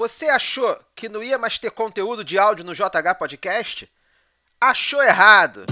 Você achou que não ia mais ter conteúdo de áudio no JH Podcast? Achou errado!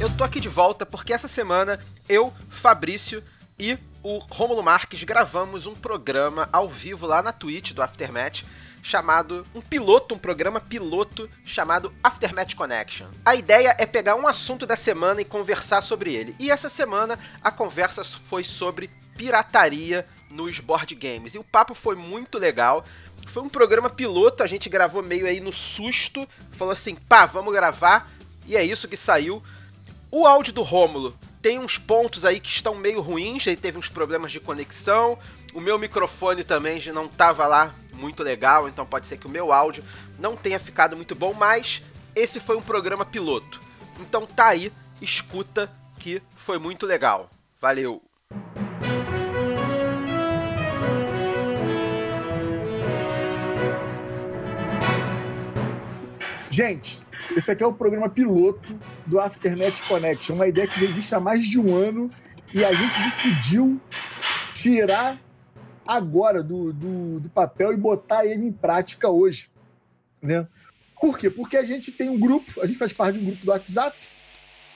Eu tô aqui de volta porque essa semana eu, Fabrício e o Rômulo Marques gravamos um programa ao vivo lá na Twitch do Aftermath chamado um piloto, um programa piloto chamado Aftermath Connection. A ideia é pegar um assunto da semana e conversar sobre ele. E essa semana a conversa foi sobre pirataria nos board games. E o papo foi muito legal. Foi um programa piloto, a gente gravou meio aí no susto, falou assim: "Pá, vamos gravar". E é isso que saiu. O áudio do Rômulo tem uns pontos aí que estão meio ruins, aí teve uns problemas de conexão. O meu microfone também já não estava lá muito legal, então pode ser que o meu áudio não tenha ficado muito bom, mas esse foi um programa piloto. Então tá aí, escuta que foi muito legal. Valeu! Gente, esse aqui é o programa piloto do Afternet Connection, uma ideia que já existe há mais de um ano e a gente decidiu tirar agora do, do, do papel e botar ele em prática hoje. Né? Por quê? Porque a gente tem um grupo, a gente faz parte de um grupo do WhatsApp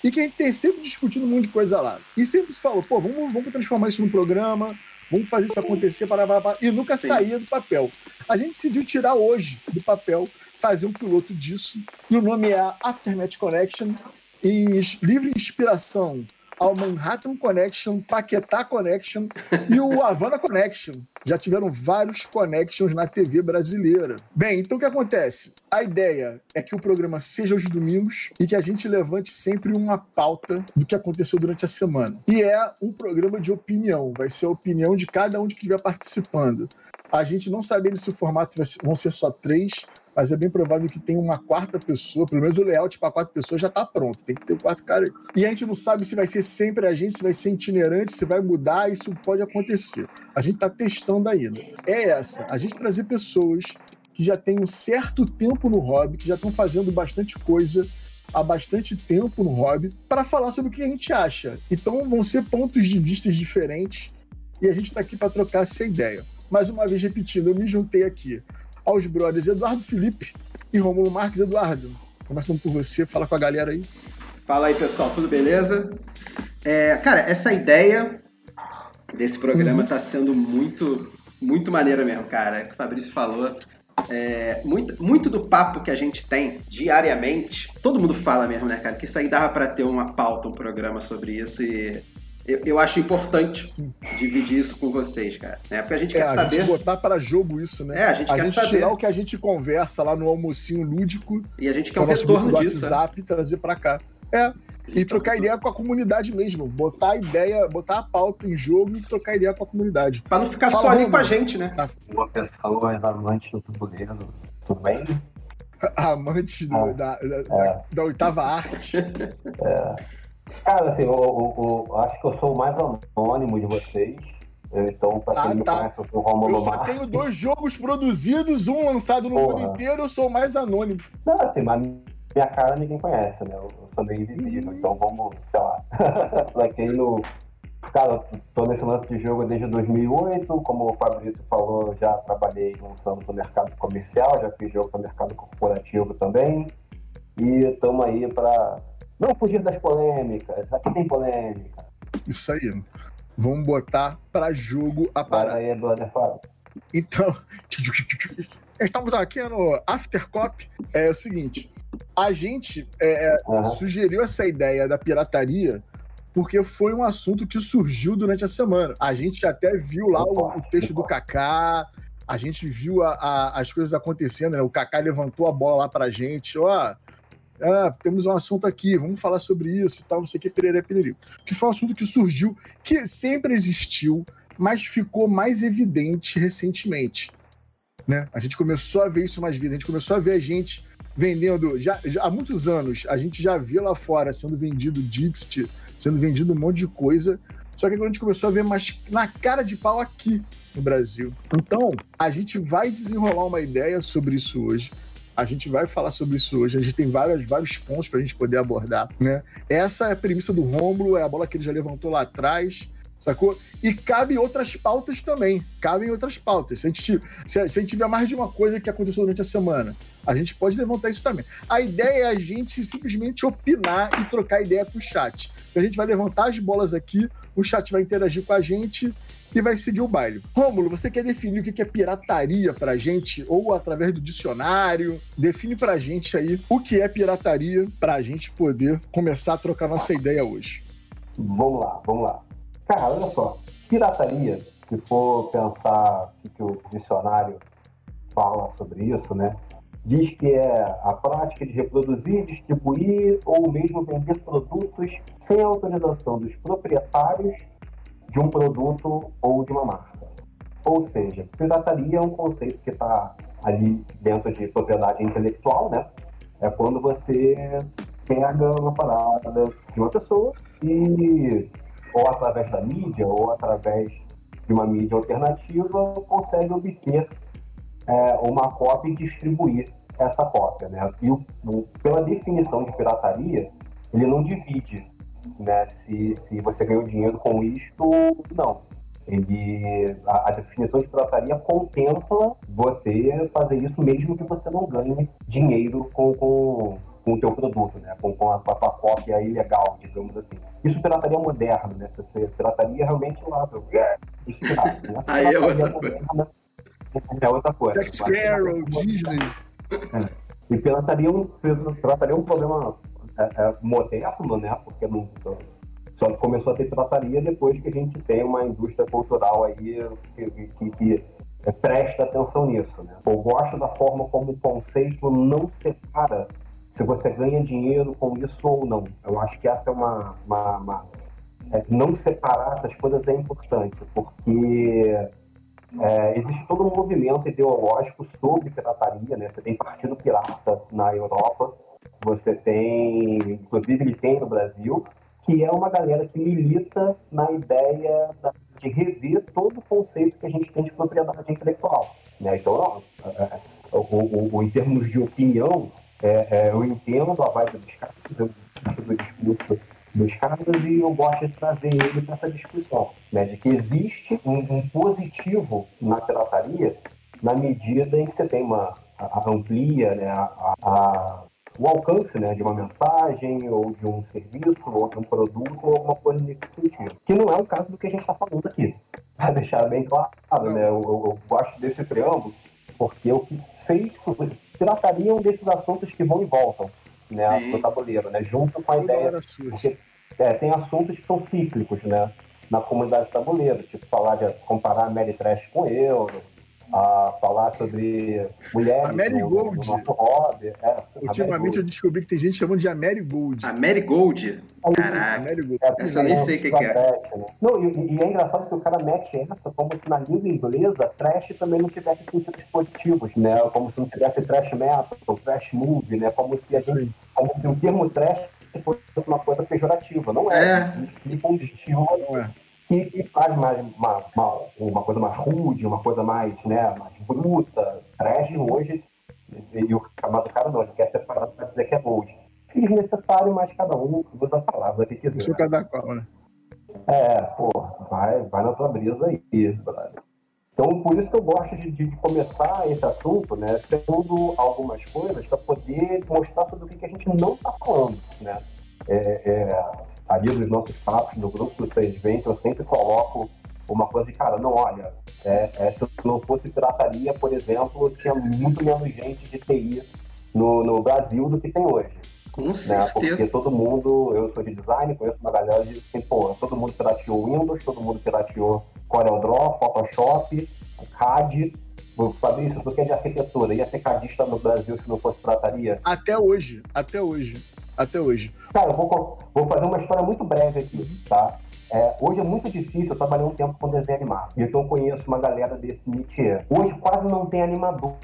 e que a gente tem sempre discutindo um monte de coisa lá. E sempre se falou, pô, vamos, vamos transformar isso num programa, vamos fazer isso acontecer, para, e nunca Sim. saía do papel. A gente decidiu tirar hoje do papel fazer um piloto disso. E o nome é Aftermath Connection, em livre inspiração ao Manhattan Connection, Paquetá Connection e o Havana Connection. Já tiveram vários connections na TV brasileira. Bem, então o que acontece? A ideia é que o programa seja aos domingos e que a gente levante sempre uma pauta do que aconteceu durante a semana. E é um programa de opinião, vai ser a opinião de cada um que estiver participando. A gente não sabe se o formato vão ser só três, mas é bem provável que tenha uma quarta pessoa, pelo menos o layout para quatro pessoas já está pronto, tem que ter o quarto cara. E a gente não sabe se vai ser sempre a gente, se vai ser itinerante, se vai mudar, isso pode acontecer. A gente está testando ainda. É essa, a gente trazer pessoas que já têm um certo tempo no hobby, que já estão fazendo bastante coisa há bastante tempo no hobby, para falar sobre o que a gente acha. Então vão ser pontos de vista diferentes e a gente está aqui para trocar essa ideia. Mais uma vez repetindo, eu me juntei aqui aos brothers Eduardo Felipe e Romulo Marques. Eduardo, começando por você, fala com a galera aí. Fala aí, pessoal, tudo beleza? É, cara, essa ideia desse programa está uhum. sendo muito, muito maneira mesmo, cara. É que o Fabrício falou. É, muito, muito do papo que a gente tem diariamente, todo mundo fala mesmo, né, cara? Que isso aí dava para ter uma pauta, um programa sobre isso e eu, eu acho importante Sim. dividir isso com vocês, cara. Né? Porque a gente é, quer a saber. Gente botar para jogo isso, né? É, a gente a quer gente saber. tirar o que a gente conversa lá no almocinho lúdico. E a gente quer um retorno do disso. Né? WhatsApp né? trazer para cá. É. E então, trocar ideia com a comunidade mesmo. Botar a ideia, botar a pauta em jogo e trocar ideia com a comunidade. Para não ficar Fala, só ali com a gente, né? Boa pessoal, mais amante do tabuleiro. Tudo bem? Amante do, é. da, da, é. da, da, oitava arte. É. Cara, assim, eu, eu, eu, acho que eu sou o mais anônimo de vocês. Então, pra quem ah, me tá. conhece, eu sou o Romulo Eu só Marques. tenho dois jogos produzidos, um lançado no Porra. mundo inteiro, eu sou o mais anônimo. Não, assim, mas minha cara ninguém conhece, né? Eu, eu sou meio invisível, uhum. então vamos, sei lá. pra quem não. Cara, tô nesse lance de jogo desde 2008, como o Fabrício falou, já trabalhei lançando no mercado comercial, já fiz jogo para mercado corporativo também. E estamos aí para não fugir das polêmicas. Aqui tem polêmica. Isso aí. Vamos botar para jogo a parada. Aí, Eduardo, fala. Então, estamos aqui no Aftercop. É o seguinte: a gente é, uhum. sugeriu essa ideia da pirataria porque foi um assunto que surgiu durante a semana. A gente até viu lá o, o texto do Kaká, a gente viu a, a, as coisas acontecendo, né? O Kaká levantou a bola lá pra gente, ó ah, temos um assunto aqui, vamos falar sobre isso e tal, não sei o que, pereré, pererê. Que foi um assunto que surgiu, que sempre existiu, mas ficou mais evidente recentemente. Né? A gente começou a ver isso mais vezes, a gente começou a ver a gente vendendo, já, já há muitos anos, a gente já vê lá fora sendo vendido Dixit, sendo vendido um monte de coisa, só que agora a gente começou a ver mais na cara de pau aqui no Brasil. Então, a gente vai desenrolar uma ideia sobre isso hoje. A gente vai falar sobre isso hoje. A gente tem vários, vários pontos para a gente poder abordar. Né? Essa é a premissa do Rômulo, é a bola que ele já levantou lá atrás. sacou? E cabe outras pautas também. Cabem outras pautas. Se a, gente, se a gente tiver mais de uma coisa que aconteceu durante a semana, a gente pode levantar isso também. A ideia é a gente simplesmente opinar e trocar ideia com o chat. A gente vai levantar as bolas aqui, o chat vai interagir com a gente e vai seguir o baile. Rômulo, você quer definir o que é pirataria pra gente, ou através do dicionário? Define pra gente aí o que é pirataria pra gente poder começar a trocar nossa ideia hoje. Vamos lá, vamos lá. Cara, olha só. Pirataria, se for pensar o que o dicionário fala sobre isso, né? Diz que é a prática de reproduzir, distribuir ou mesmo vender produtos sem autorização dos proprietários de um produto ou de uma marca. Ou seja, pirataria é um conceito que está ali dentro de propriedade intelectual, né? É quando você pega uma parada de uma pessoa e, ou através da mídia, ou através de uma mídia alternativa, consegue obter é, uma cópia e distribuir essa cópia, né? E o, o, pela definição de pirataria, ele não divide né, se, se você ganhou dinheiro com isto, não. Ele, a, a, definição de pirataria contempla você fazer isso mesmo que você não ganhe dinheiro com, com, com o teu produto, né? com, com, a, com a tua cópia ilegal, digamos assim. Isso pirataria moderna, né? Você, pirataria realmente lá, é, isso pirata, né? Aí é outra coisa. É outra coisa. Jack Sparrow, Disney. É. E pirataria, é pirataria é um problema é, é, moderno, né? Porque não, só começou a ter pirataria depois que a gente tem uma indústria cultural aí que, que, que presta atenção nisso, né? Eu gosto da forma como o conceito não separa se você ganha dinheiro com isso ou não. Eu acho que essa é uma, uma, uma é, não separar essas coisas é importante, porque é, existe todo um movimento ideológico sobre pirataria, né? Você tem Partido Pirata na Europa, você tem, inclusive ele tem no Brasil, que é uma galera que milita na ideia de rever todo o conceito que a gente tem de propriedade intelectual. Né? Então, é, é, o, o, o, em termos de opinião, é, é, eu entendo a vibe dos caras, eu do discurso dos caras e eu gosto de trazer ele para essa discussão, né? de que existe um, um, positivo na pirataria na medida em que você tem uma a, amplia né, a, a, o alcance né, de uma mensagem, ou de um serviço, ou de um produto, ou alguma coisa nesse sentido. Que não é o caso do que a gente está falando aqui. Para deixar bem claro, né, eu, eu, gosto desse preâmbulo, porque o que fez pirataria um desses assuntos que vão e voltam né, no tabuleiro, né, junto com a ideia. Porque, é, tem assuntos que são cíclicos né, na comunidade tabuleiro, tipo falar de comparar Mary Trash com Euro, a falar sobre mulheres. A Mary no, Gold. No hobby. É, Ultimamente eu descobri que tem gente chamando de a Mary Gold. A Mary Gold? Caraca. Mary Gold. É, essa eu nem sei o que, que, é. né? Não, e, e, é engraçado que o cara mete essa como se na língua inglesa trash também não tivesse sentidos positivos, né? Como se não tivesse trash metal, ou trash movie, né? Como se a gente. Como se o termo trash fosse uma coisa pejorativa. Não é. é. Explica um estilo. Não é que, que faz mais uma, uma, uma, coisa mais rude, uma coisa mais, né, mais bruta. Trash hoje, e o chamado cara não, ele quer separar para dizer que é bold. Fiz necessário, mas cada um usa a palavra que quiser. Isso cada qual, né? É, pô, vai, vai na tua brisa aí, brother. Então, por isso que eu gosto de, de começar esse assunto, né, sendo algumas coisas para poder mostrar sobre o que, que a gente não está falando, né. É, é, ali dos nossos papos do grupo do 320, eu sempre coloco uma coisa de, cara, não, olha, é, é, se não fosse pirataria, por exemplo, tinha muito menos gente de TI no, no Brasil do que tem hoje. Com né? certeza. Porque todo mundo, eu sou de design, conheço uma galera de assim, pô, todo mundo pirateou Windows, todo mundo pirateou CorelDRAW, Photoshop, CAD. Fabrício, tu que é de arquitetura, ia ter cadista no Brasil se não fosse pirataria? Até hoje, até hoje até hoje. Cara, eu vou, vou fazer uma história muito breve aqui, tá? É, hoje é muito difícil, eu trabalhei um tempo com desenho animado, então conheço uma galera desse métier. Hoje quase não tem animador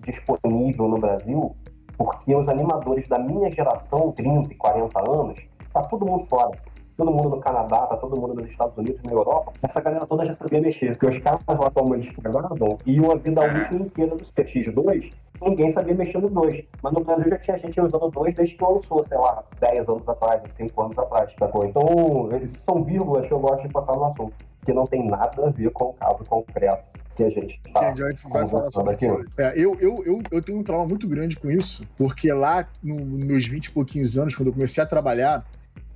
disponível no Brasil, porque os animadores da minha geração, 30 e 40 anos, tá todo mundo fora. Todo mundo no Canadá, tá todo mundo nos Estados Unidos, na Europa, essa galera toda já sabia mexer. Porque os caras lá como eles programavam iam a vida útil inteira do CX2, ninguém sabia mexer no 2. Mas no Brasil já tinha gente usando o 2 desde que lançou, sei lá, 10 anos atrás, 5 anos atrás, sacou? Então, eles são vírgulas que eu gosto de botar no assunto, que não tem nada a ver com o caso concreto que a gente tá gente vai falar sobre aqui. É, eu, eu, eu, eu tenho um trauma muito grande com isso, porque lá no, nos meus 20 e pouquinhos anos, quando eu comecei a trabalhar,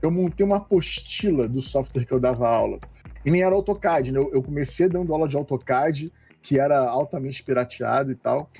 eu montei uma apostila do software que eu dava aula. E nem era AutoCAD, né? Eu, eu comecei dando aula de AutoCAD, que era altamente pirateado e tal.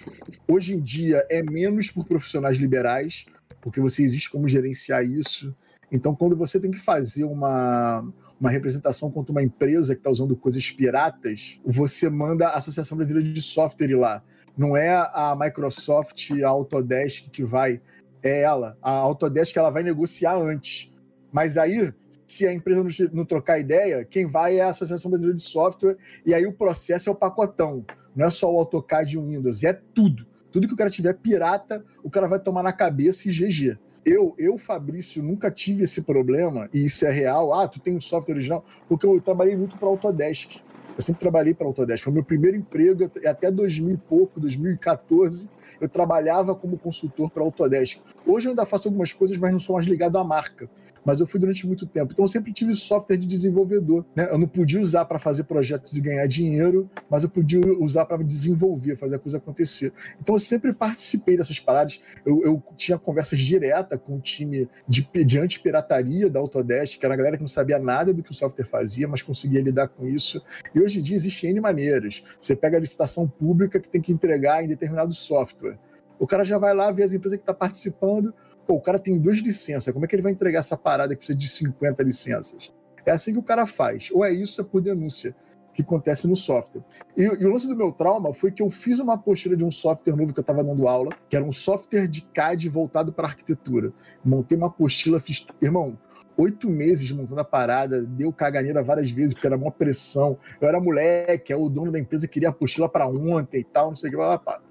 Hoje em dia é menos por profissionais liberais, porque você existe como gerenciar isso. Então, quando você tem que fazer uma, uma representação contra uma empresa que está usando coisas piratas, você manda a Associação Brasileira de Software lá. Não é a Microsoft, a Autodesk que vai, é ela. A Autodesk ela vai negociar antes. Mas aí, se a empresa não, trocar ideia, quem vai é a Associação Brasileira de Software, e aí o processo é o pacotão. Não é só o AutoCAD e o Windows, é tudo. Tudo que o cara tiver pirata, o cara vai tomar na cabeça e GG. Eu, eu, Fabrício, nunca tive esse problema, e isso é real. Ah, tu tem um software original, porque eu trabalhei muito para Autodesk. Eu sempre trabalhei para Autodesk. Foi meu primeiro emprego até 2000 e pouco, 2014 eu trabalhava como consultor para Autodesk. Hoje eu ainda faço algumas coisas, mas não sou mais ligado à marca. Mas eu fui durante muito tempo. Então eu sempre tive software de desenvolvedor. Né? Eu não podia usar para fazer projetos e ganhar dinheiro, mas eu podia usar para desenvolver, fazer a coisa acontecer. Então eu sempre participei dessas paradas. Eu, eu tinha conversas diretas com o time de, de anti-pirataria da Autodesk, que era a galera que não sabia nada do que o software fazia, mas conseguia lidar com isso. E hoje em dia existem N maneiras. Você pega a licitação pública que tem que entregar em determinado software. O cara já vai lá ver as empresas que estão tá participando. Pô, o cara tem duas licenças. Como é que ele vai entregar essa parada que precisa de 50 licenças? É assim que o cara faz. Ou é isso, é por denúncia que acontece no software. E, e, o lance do meu trauma foi que eu fiz uma apostila de um software novo que eu estava dando aula, que era um software de CAD voltado para arquitetura. Montei uma apostila, fiz. Irmão, oito meses montando a parada, deu caganeira várias vezes, porque era uma pressão. Eu era moleque, o dono da empresa queria apostila para ontem e tal, não sei o que. Blá, blá, blá.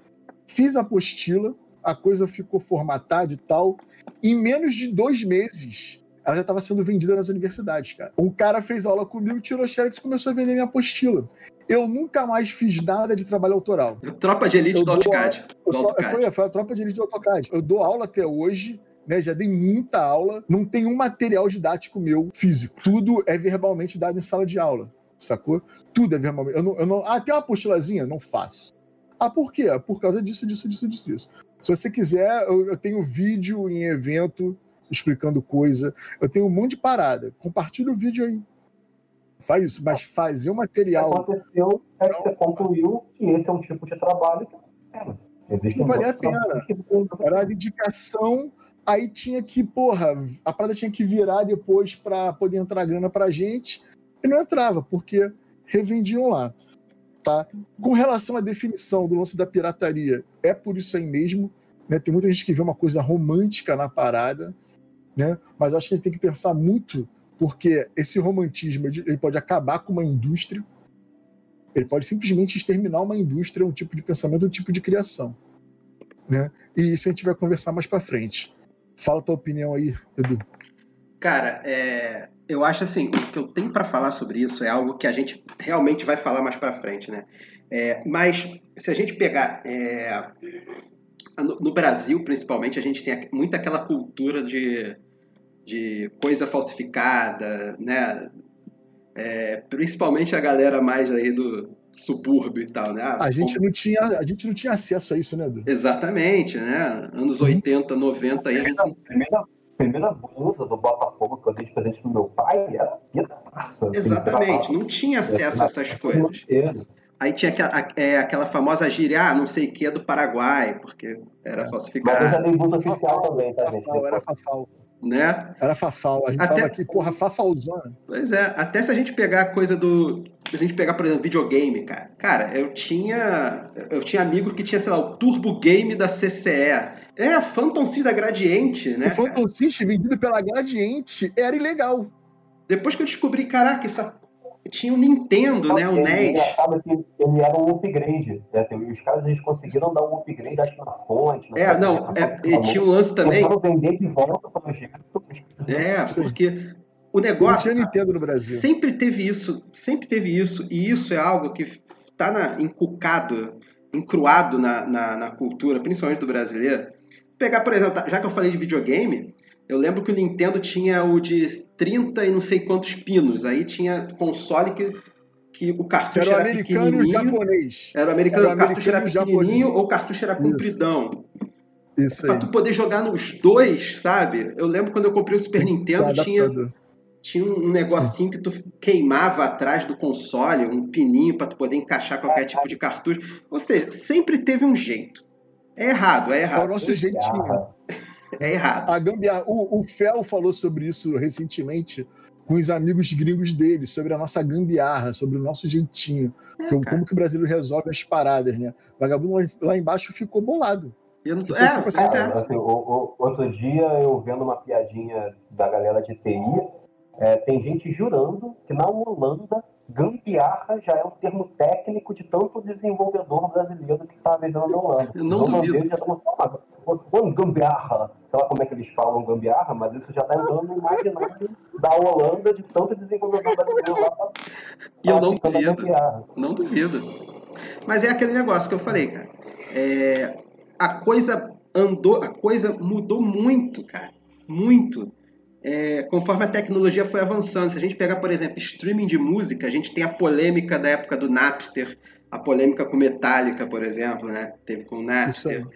Fiz a apostila, a coisa ficou formatada e tal. Em menos de dois meses, ela já estava sendo vendida nas universidades, cara. Um cara fez aula comigo, tirou xerox e começou a vender minha apostila. Eu nunca mais fiz nada de trabalho autoral. Tropa de elite do AutoCAD. Do AutoCAD. Foi, foi a tropa de elite do AutoCAD. Eu dou aula até hoje, né, já dei muita aula, não tem um material didático meu físico. Tudo é verbalmente dado em sala de aula, sacou? Tudo é verbalmente. Eu não, eu não, ah, tem uma apostilazinha? Não faço. Ah, por quê? Por causa disso, disso, disso, disso, disso. Se você quiser, eu, eu tenho vídeo em evento explicando coisa. Eu tenho um monte de parada. Compartilha o vídeo aí. Faz isso, mas fazer o material. O que aconteceu é que você concluiu que esse é um tipo de trabalho que Existe não valia a pena. Era a dedicação, aí tinha que, porra, a parada tinha que virar depois para poder entrar grana pra gente. E não entrava, porque revendiam lá. Tá? Com relação à definição do lance da pirataria, é por isso aí mesmo. Né? Tem muita gente que vê uma coisa romântica na parada, né? mas acho que a gente tem que pensar muito, porque esse romantismo ele pode acabar com uma indústria, ele pode simplesmente exterminar uma indústria, um tipo de pensamento, um tipo de criação. Né? E isso a gente vai conversar mais para frente. Fala tua opinião aí, Edu. Cara, é, eu acho assim, o que eu tenho para falar sobre isso é algo que a gente realmente vai falar mais para frente, né? É, mas se a gente pegar é, no, no, Brasil, principalmente, a gente tem muito aquela cultura de, de coisa falsificada, né? É, principalmente a galera mais aí do subúrbio e tal, né? Ah, a gente, não tinha, a gente não tinha acesso a isso, né, Edu? Exatamente, né? Anos 80, 90 aí a gente primeira blusa do Botafogo que eu dei de presente pro meu pai era massa. Exatamente, não tinha acesso a essas coisas. Aí tinha aquela, é, aquela famosa gíria, ah, não sei o que, é do Paraguai, porque era falsificado. Mas eu já dei blusa oficial também, tá, gente? Era Fafal. Né? Era Fafal. A gente até... fala aqui, porra, Fafalzona. Pois é, até se a gente pegar a coisa do. Se a gente pegar, por exemplo, videogame, cara. Cara, eu tinha. Eu tinha amigo que tinha, sei lá, o Turbo Game da CCE. É, a Phantom System da Gradiente, né? O Phantom System vendido pela Gradiente era ilegal. Depois que eu descobri, caraca, essa... tinha o um Nintendo, né? O ele, NES. Ele, que ele era um upgrade. Né? Assim, os caras eles conseguiram dar um upgrade, acho que na fonte. É, não, é, e tinha um lance também. vender de volta para É, porque o negócio. Não tinha Nintendo no Brasil. Sempre teve isso, sempre teve isso, e isso é algo que está encucado, encruado na, na, na, cultura, principalmente do brasileiro. Pegar, por exemplo, já que eu falei de videogame, eu lembro que o Nintendo tinha o de 30 e não sei quantos pinos. Aí tinha console que, que o cartucho era, era americano pequenininho. E japonês. Era o americano, era o cartucho era pequenininho ou o cartucho era compridão. Isso pra aí. tu poder jogar nos dois, sabe? Eu lembro quando eu comprei o Super Nintendo, tinha, tinha um negocinho Sim. que tu queimava atrás do console, um pininho para tu poder encaixar qualquer tipo de cartucho. Ou seja, sempre teve um jeito. É errado, é errado. É o nosso jeitinho. É errado. A gambiarra. O, o Fel falou sobre isso recentemente com os amigos gringos dele, sobre a nossa gambiarra, sobre o nosso jeitinho. É, como, como que o Brasil resolve as paradas, né? O vagabundo lá embaixo ficou bolado. Eu não tô... É, assim, é. Assim, o, o, outro dia eu vendo uma piadinha da galera de TI, é, tem gente jurando que na Holanda gambiarra já é um termo técnico de tanto desenvolvedor brasileiro que está vivendo na Holanda. Eu não duvido. Já falando, gambiarra, sei lá como é que eles falam gambiarra, mas isso já está entrando no imaginário da Holanda de tanto desenvolvedor brasileiro lá. Pra, e eu não duvido. Não duvido. Mas é aquele negócio que eu falei, cara. É, a coisa andou, a coisa mudou muito, cara. Muito. É, conforme a tecnologia foi avançando. Se a gente pegar, por exemplo, streaming de música, a gente tem a polêmica da época do Napster, a polêmica com Metallica, por exemplo, né? Teve com o Napster. Isso,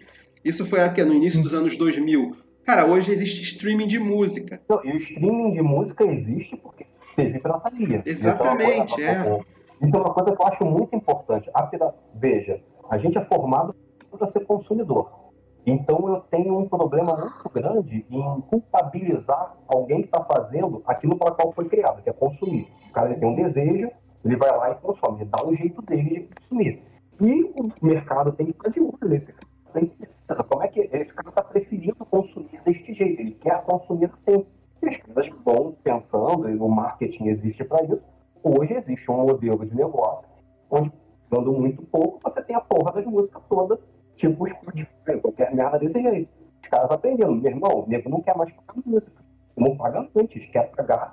Isso foi aqui, no início dos anos 2000. Cara, hoje existe streaming de música. E o streaming de música existe porque teve pirataria. Exatamente, Isso é, uma coisa, é. Isso é uma coisa que eu acho muito importante. A pirata... Veja, a gente é formado para ser consumidor. Então eu tenho um problema muito grande em culpabilizar alguém que está fazendo aquilo para qual foi criado, que é consumir. O cara tem um desejo, ele vai lá e consome, ele dá o jeito dele de consumir. E o mercado tem que estar de olho nesse cara. Como é que esse cara está preferindo consumir deste jeito? Ele quer consumir assim. E as caras vão pensando, e o marketing existe para isso. Hoje existe um modelo de negócio onde, dando muito pouco, você tem a porra das músicas todas Tipo o Spotify, qualquer merda desse jeito. Os caras aprendendo. Meu irmão, o nego não quer mais pagar música. Não paga antes, quer pagar.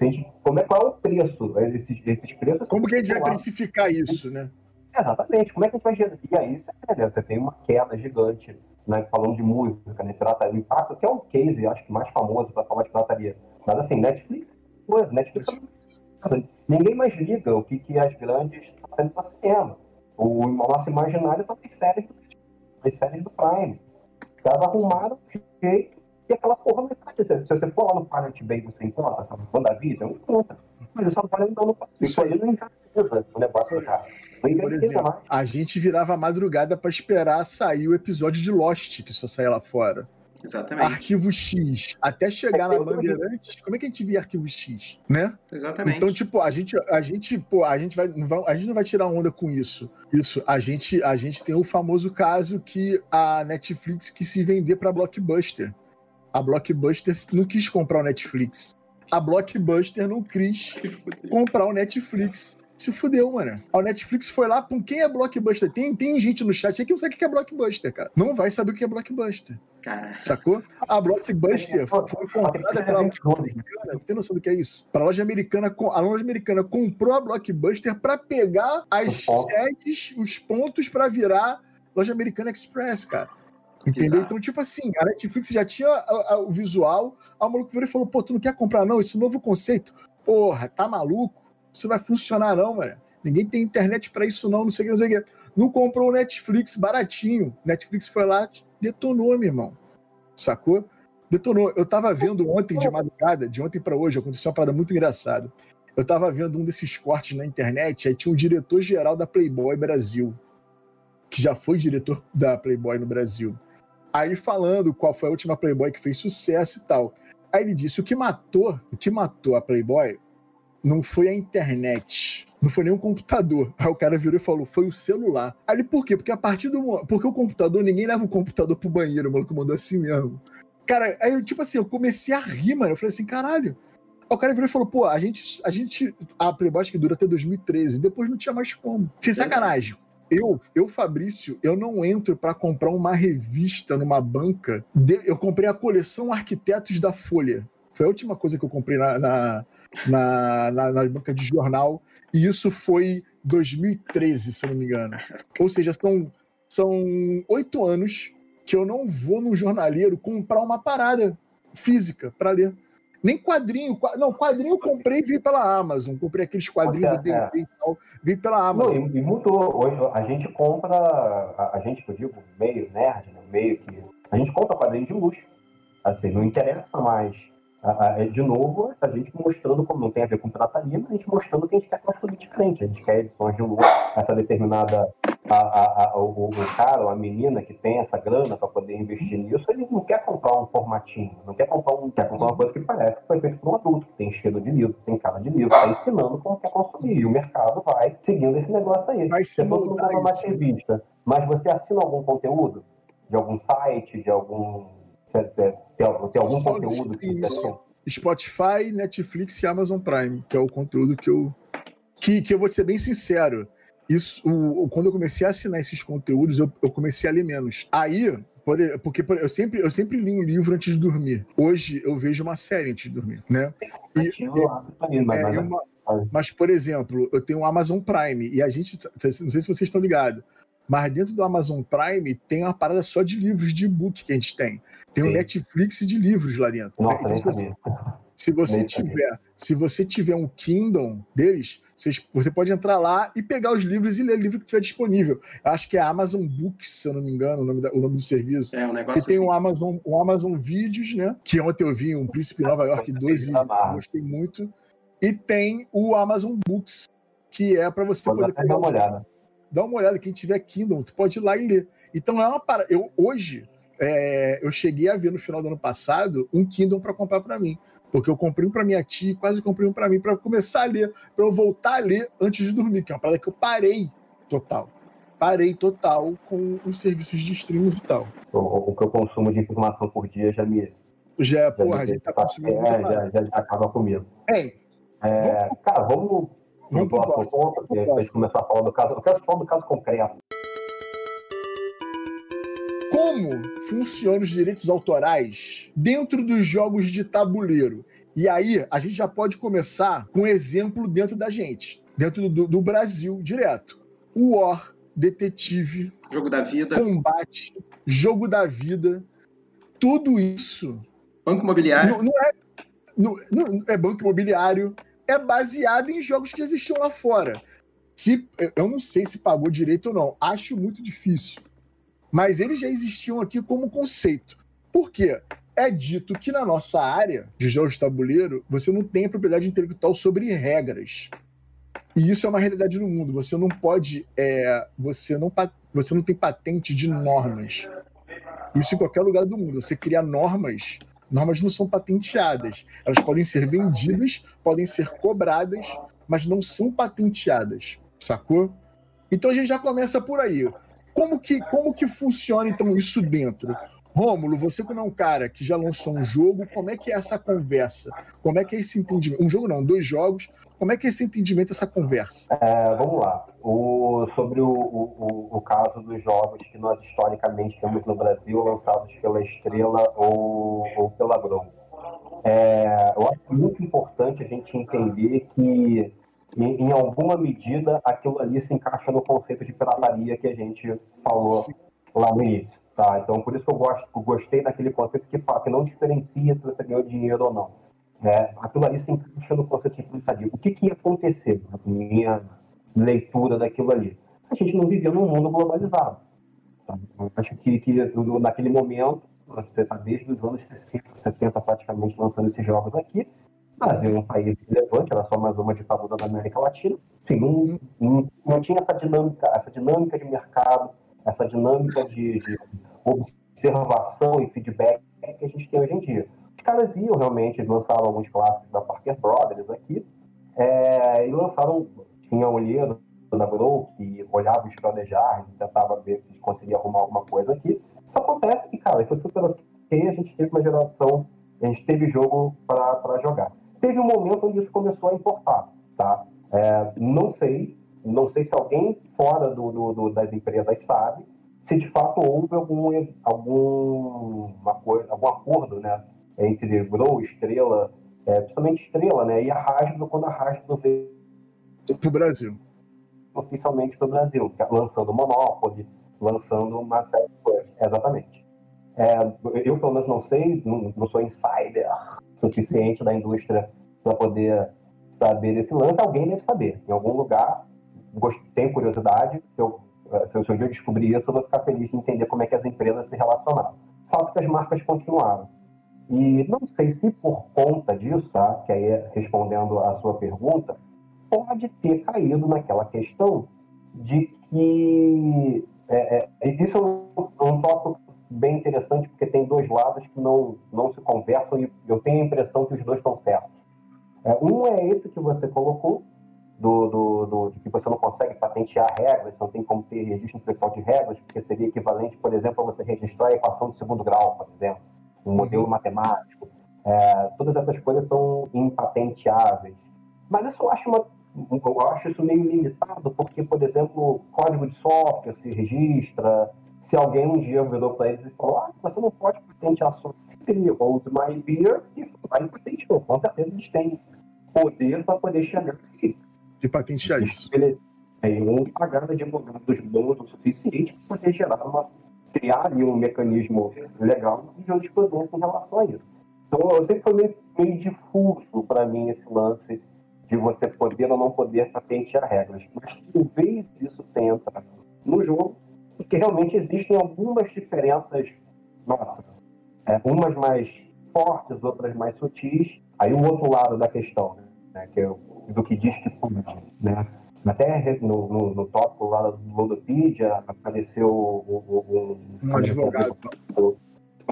Gente, como é qual é o preço? Esses, esses preços. Como que a gente vai precificar isso, né? Exatamente, como é que a gente vai gerar? E aí você, você tem uma queda gigante, né, falando de música, né, pirataria, o impacto, que é o case, acho que mais famoso para falar de pirataria. Mas assim, Netflix, coisa, Netflix, ninguém mais liga o que, que as grandes estão sendo para cinema. O nosso imaginário está nas séries, nas séries do Prime. Caras arrumaram o jeito e aquela porra não é Se você for lá no Pirate Bay, você encontra essa WandaVision, encontra. Mas isso não vale no Isso aí não inviabiliza o negócio já. Não inviabiliza mais. A gente virava a madrugada para esperar sair o episódio de Lost, que só saía lá fora. Exatamente. Arquivo X. Até chegar na Bandeirantes, como é que a gente via Arquivo X, né? Exatamente. Então, tipo, a gente, a gente, pô, a gente vai, a gente não vai tirar onda com isso. Isso, a gente, a gente tem o famoso caso que a Netflix quis se vender para Blockbuster. A Blockbuster não quis comprar o Netflix. A Blockbuster não quis comprar o Netflix se fudeu, mano. A Netflix foi lá com quem é blockbuster. Tem, tem gente no chat aí que não sabe o que é blockbuster, cara. Não vai saber o que é blockbuster. Caraca. Sacou? A blockbuster foi comprada pela loja americana. Tem noção do que é isso? Pra loja americana, a loja americana comprou a blockbuster pra pegar as sedes, os pontos pra virar loja americana express, cara. Entendeu? Exato. Então, tipo assim, a Netflix já tinha a, a, o visual, a maluco virou e falou: pô, tu não quer comprar, não? Esse novo conceito? Porra, tá maluco? Isso vai funcionar, não, mano. Ninguém tem internet para isso, não, não sei o que, não sei o que. Não comprou o Netflix baratinho. Netflix foi lá, detonou, meu irmão. Sacou? Detonou. Eu tava vendo ontem de madrugada, de ontem para hoje, aconteceu uma parada muito engraçada. Eu tava vendo um desses cortes na internet, aí tinha um diretor-geral da Playboy Brasil, que já foi diretor da Playboy no Brasil. Aí falando qual foi a última Playboy que fez sucesso e tal. Aí ele disse: o que matou, o que matou a Playboy não foi a internet. Não foi nem um computador. Aí o cara virou e falou: foi o celular. Aí ele, por quê? Porque a partir do. Porque o computador, ninguém leva o computador pro banheiro, o maluco mandou assim mesmo. Cara, aí eu, tipo assim, eu comecei a rir, mano. Eu falei assim, caralho. Aí o cara virou e falou: pô, a gente. A gente. A Playboy que dura até 2013. Depois não tinha mais como. Sem sacanagem. Eu, eu, Fabrício, eu não entro para comprar uma revista numa banca. Eu comprei a coleção Arquitetos da Folha Foi a última coisa que eu comprei na, na, na, na, na banca de jornal. E isso foi 2013, se eu não me engano. Ou seja, são são oito anos que eu não vou num jornaleiro comprar uma parada física para ler. Nem quadrinho. Não, quadrinho eu comprei e vi pela Amazon. Comprei aqueles quadrinhos do D&D e tal. Vi pela Amazon. Não, e, mudou. Hoje a gente compra... A, a gente, que eu digo, meio nerd, né? meio que... A gente compra quadrinho de luxo. Assim, não interessa mais é, de novo, a gente mostrando como não tem a ver com pirataria, mas a gente mostrando que a gente quer umas coisas diferentes. A gente quer edições de luxo, essa determinada. A, a, a, o, o, cara ou a menina que tem essa grana para poder investir nisso, ele não quer comprar um formatinho, não quer comprar, um, quer comprar uma coisa que parece que foi feito por um adulto, que tem estilo de livro, tem cara de livro, está ensinando como quer consumir. E o mercado vai seguindo esse negócio aí. Vai se você não mais revista, mas você assina algum conteúdo de algum site, de algum tem, tem algum Só conteúdo que Spotify, Netflix e Amazon Prime, que é o conteúdo que eu. Que, que eu vou te ser bem sincero. Isso, o, quando eu comecei a assinar esses conteúdos, eu, eu comecei a ler menos. Aí, por, porque por, eu, sempre, eu sempre li um livro antes de dormir. Hoje eu vejo uma série antes de dormir, né? E, é, é uma, mas, por exemplo, eu tenho o Amazon Prime e a gente, não sei se vocês estão ligados, mas dentro do Amazon Prime tem uma parada só de livros de e-book que a gente tem. Tem Sim. o Netflix de livros lá dentro. Nossa, né? então, se, se você tiver, se você tiver um Kindle deles, você pode entrar lá e pegar os livros e ler o livro que tiver disponível. Acho que é Amazon Books, se eu não me engano, o nome, da, o nome do serviço. É um negócio. E tem assim. o Amazon, o Amazon Vídeos, né? Que ontem eu vi um Príncipe Nova York 2 e gostei muito. E tem o Amazon Books, que é para você pode poder pegar uma olhada dá uma olhada, quem tiver Kindle, tu pode ir lá e ler. Então é uma parada. Eu, hoje, é, eu cheguei a ver no final do ano passado um Kindle para comprar para mim. Porque eu comprei um para minha tia, quase comprei um para mim, para começar a ler, para eu voltar a ler antes de dormir, que é uma parada que eu parei total. Parei total com os serviços de streams e tal. O, o que eu consumo de informação por dia já me. Já, já porra, a gente tá consumindo. É, já, já, acaba comigo. É, vamos... Cara, vamos Vamos para o ponto, porque a gente começar a falar do caso. Eu quero falar do caso concreto. Como funcionam os direitos autorais dentro dos jogos de tabuleiro? E aí, a gente já pode começar com um exemplo dentro da gente, dentro do, do Brasil direto. O War, Detetive, Jogo da Vida, Combate, Jogo da Vida, tudo isso. Banco Imobiliário. Não, não é, não, não, é banco imobiliário, é baseado em jogos que existiam lá fora. Se, eu não sei se pagou direito ou não, acho muito difícil. Mas eles já existiam aqui como conceito. Por quê? É dito que na nossa área de jogos de tabuleiro, você não tem propriedade intelectual sobre regras. E isso é uma realidade no mundo. Você não pode. É, você, não, você não tem patente de normas. Isso em qualquer lugar do mundo. Você cria normas Normas não são patenteadas. Elas podem ser vendidas, podem ser cobradas, mas não são patenteadas, sacou? Então a gente já começa por aí. Como que, como que funciona então isso dentro? Rômulo, você como é um cara que já lançou um jogo, como é que é essa conversa? Como é que é esse entendimento? Um jogo não, dois jogos. Como é que é esse entendimento, essa conversa? É, vamos lá. O, sobre o, o, o, caso dos jogos que nós historicamente temos no Brasil, lançados pela Estrela ou, ou pela Grow. É, eu acho muito importante a gente entender que, em, em, alguma medida, aquilo ali se encaixa no conceito de pirataria que a gente falou Sim. lá no início. Tá? Então, por isso que eu, gosto, eu gostei daquele conceito que, fala, que não diferencia se você ganhou dinheiro ou não. Né? Aquilo ali se encaixa no conceito de pirataria. O que, que ia acontecer, na minha leitura daquilo ali? A gente não vivia num mundo globalizado. Tá? Acho que, que naquele momento, você está desde os anos 60, 70 praticamente lançando esses jogos aqui, Brasil é um país relevante, era só mais uma ditadura da América Latina. Sim, não, não, não tinha essa dinâmica, essa dinâmica de mercado, essa dinâmica de, de observação e feedback que a gente tem hoje em dia. Caras iam realmente, eles lançaram alguns clássicos da Parker Brothers aqui, é, e lançaram, tinha um livro da Grow que olhava os planejar e tentava ver se conseguia arrumar alguma coisa aqui. Só acontece que, cara, foi super ok, a gente teve uma geração, a gente teve jogo para jogar. Teve um momento onde isso começou a importar, tá? É, não sei, não sei se alguém fora do, do, do, das empresas sabe, se de fato houve algum, algum, coisa, algum acordo né, entre Grow, Estrela, é, principalmente Estrela, né? E a Hasbro, quando a Hasbro veio pro Brasil. oficialmente para o Brasil, é lançando Monopoly, lançando uma série de coisas. Exatamente. É, eu, pelo menos, não sei, não, não sou insider suficiente da indústria para poder saber desse lance. Alguém deve saber. Em algum lugar, tenho curiosidade. Se eu, se eu, descobrir isso, eu vou ficar feliz de entender como é que as empresas se relacionaram. Fato que as marcas continuaram. E não sei se por conta disso, tá? que aí respondendo à sua pergunta, pode ter caído naquela questão de que é, é, isso é um, um tópico bem interessante porque tem dois lados que não, não se conversam e eu tenho a impressão que os dois estão certos. É, um é esse que você colocou, do, do, do, de que você não consegue patentear regras, não tem como ter registro intelectual de regras, porque seria equivalente, por exemplo, a você registrar a equação de segundo grau, por exemplo, um modelo uhum. matemático. É, todas essas coisas são impatenteáveis. Mas isso eu acho uma eu acho isso meio limitado, porque, por exemplo, código de software se registra. Se alguém um dia virou para eles e falou: ah, você não pode patentear software, use my beer e vai e patenteou. Com certeza eles têm poder para poder chegar aqui. De patentear isso. Beleza. Aí um pagar advogados bons o suficiente para poder gerar uma, criar ali um mecanismo legal de jurisprudência em relação a isso. Então, eu sempre foi meio, meio difuso para mim esse lance de você poder ou não poder patentear regras. Mas talvez isso tenha entrado no jogo, porque realmente existem algumas diferenças, nossa, é, umas mais fortes, outras mais sutis. Aí o outro lado da questão, né, que é do que diz que pode, né? Até no, no, no tópico lá do Ludopedia apareceu um, um advogado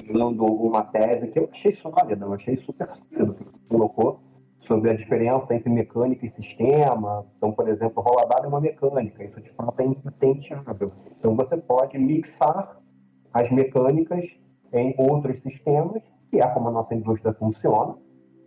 falando uma tese que eu achei sólida, eu achei super sólida, que colocou sobre a diferença entre mecânica e sistema. Então, por exemplo, rola dado é uma mecânica, isso de fato é impatenteável. Então, você pode mixar as mecânicas em outros sistemas, que é como a nossa indústria funciona,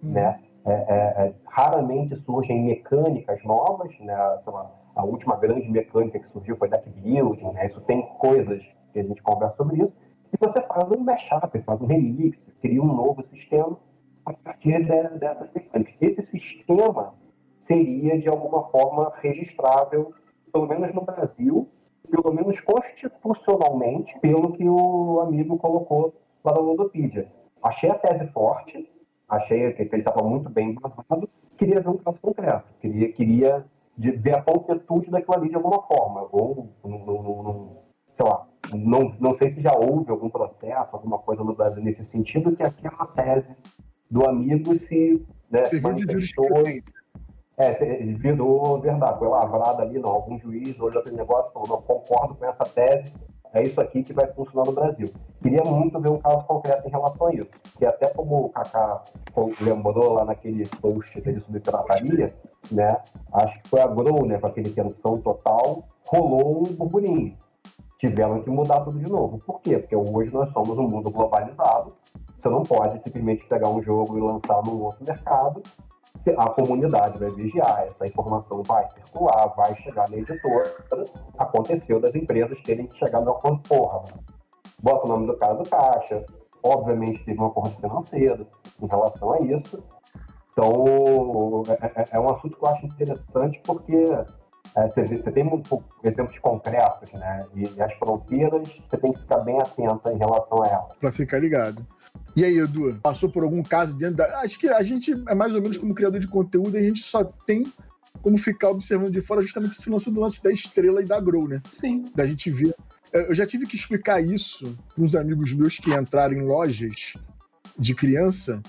hum. né? É, é, é, raramente surgem mecânicas novas, né? Lá, a última grande mecânica que surgiu foi deck building, né? Isso tem coisas que a gente conversa sobre isso. E você faz um mashup, faz um remix, cria um novo sistema a partir dessas mecânicas. Esse sistema seria, de alguma forma, registrável, pelo menos no Brasil, pelo menos constitucionalmente, pelo que o amigo colocou lá na Ludopedia. Achei a tese forte, achei que ele estava muito bem embasado, queria ver um caso concreto, queria, queria ver a concretude daquilo ali de alguma forma, ou, sei lá, não, não sei se já houve algum processo, alguma coisa no Brasil nesse sentido, que aquela tese do amigo se né, manifestou. É, virou verdade, foi lavrada ali, não, algum juiz olhou aquele negócio e falou, não, concordo com essa tese, é isso aqui que vai funcionar no Brasil. Queria muito ver um caso concreto em relação a isso, que até como o Kaká lembrou lá naquele post dele sobre pirataria, né, acho que foi a Grow, né, com aquele tensão total, rolou um burburinho. Tiveram que mudar tudo de novo. Por quê? Porque hoje nós somos um mundo globalizado, você não pode simplesmente pegar um jogo e lançar num outro mercado. A comunidade vai vigiar, essa informação vai circular, vai chegar na editora. Aconteceu das empresas terem que chegar no acordo, porra, bota o nome do cara do caixa. Obviamente teve um acordo financeiro em relação a isso. Então, é, é, é um assunto que eu acho interessante porque você, você, tem um, exemplos concretos, né? E, as fronteiras, você tem que ficar bem atento em relação a elas. Para ficar ligado. E aí, Edu, passou por algum caso dentro da. Acho que a gente é mais ou menos como criador de conteúdo, a gente só tem como ficar observando de fora justamente esse lance do lance da estrela e da Grow, né? Sim. Da gente ver. É, eu já tive que explicar isso para uns amigos meus que entraram em lojas de criança,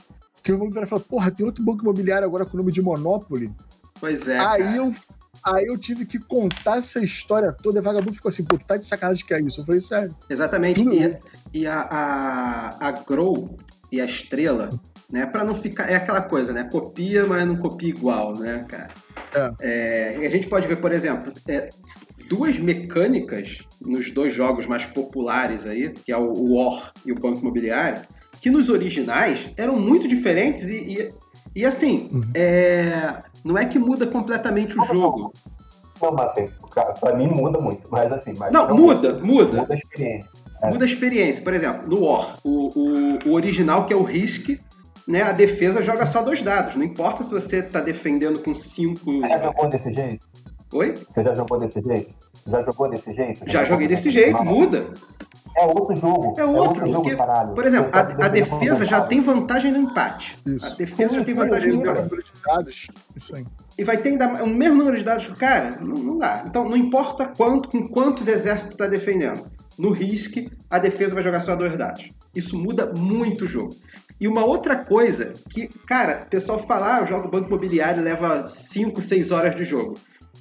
que o imobiliário falou, porra, tem outro banco imobiliário agora com o nome de Monopoly. Pois é. Aí cara. eu Aí eu tive que contar essa história toda. E vagabundo ficou assim, pô, tá de sacanagem que é isso. Eu falei, sério. Exatamente. E, e, a, a, a Grow e a Estrela, né, pra não ficar. É aquela coisa, né? Copia, mas não copia igual, né, cara? É. É, a gente pode ver, por exemplo, é, duas mecânicas nos dois jogos mais populares aí, que é o War e o Banco Imobiliário, que nos originais eram muito diferentes e, e, e assim, uhum. é, não é que muda completamente o jogo. Não, mas assim, pra mim muda muito, mas assim... Mas não, muda, muda. Muda a experiência. É. Muda a experiência. Por exemplo, no War, o, o, o, original, que é o Risk, né, a defesa joga só dois dados. Não importa se você tá defendendo com cinco. Você já jogou desse jeito? Oi? Você já jogou desse jeito? Já jogou desse jeito? Já joguei desse jeito, muda. É outro jogo. É outro, porque, caralho. por exemplo, a, a defesa já tem vantagem no empate. Isso. A defesa já tem vantagem no empate. Isso aí. E vai ter ainda o mesmo número de dados. Cara, não, não dá. Então, não importa quanto, com quantos exércitos está defendendo. No RISC, a defesa vai jogar só dois dados. Isso muda muito o jogo. E uma outra coisa que, cara, o pessoal fala, ah, eu jogo banco imobiliário leva 5, 6 horas de jogo.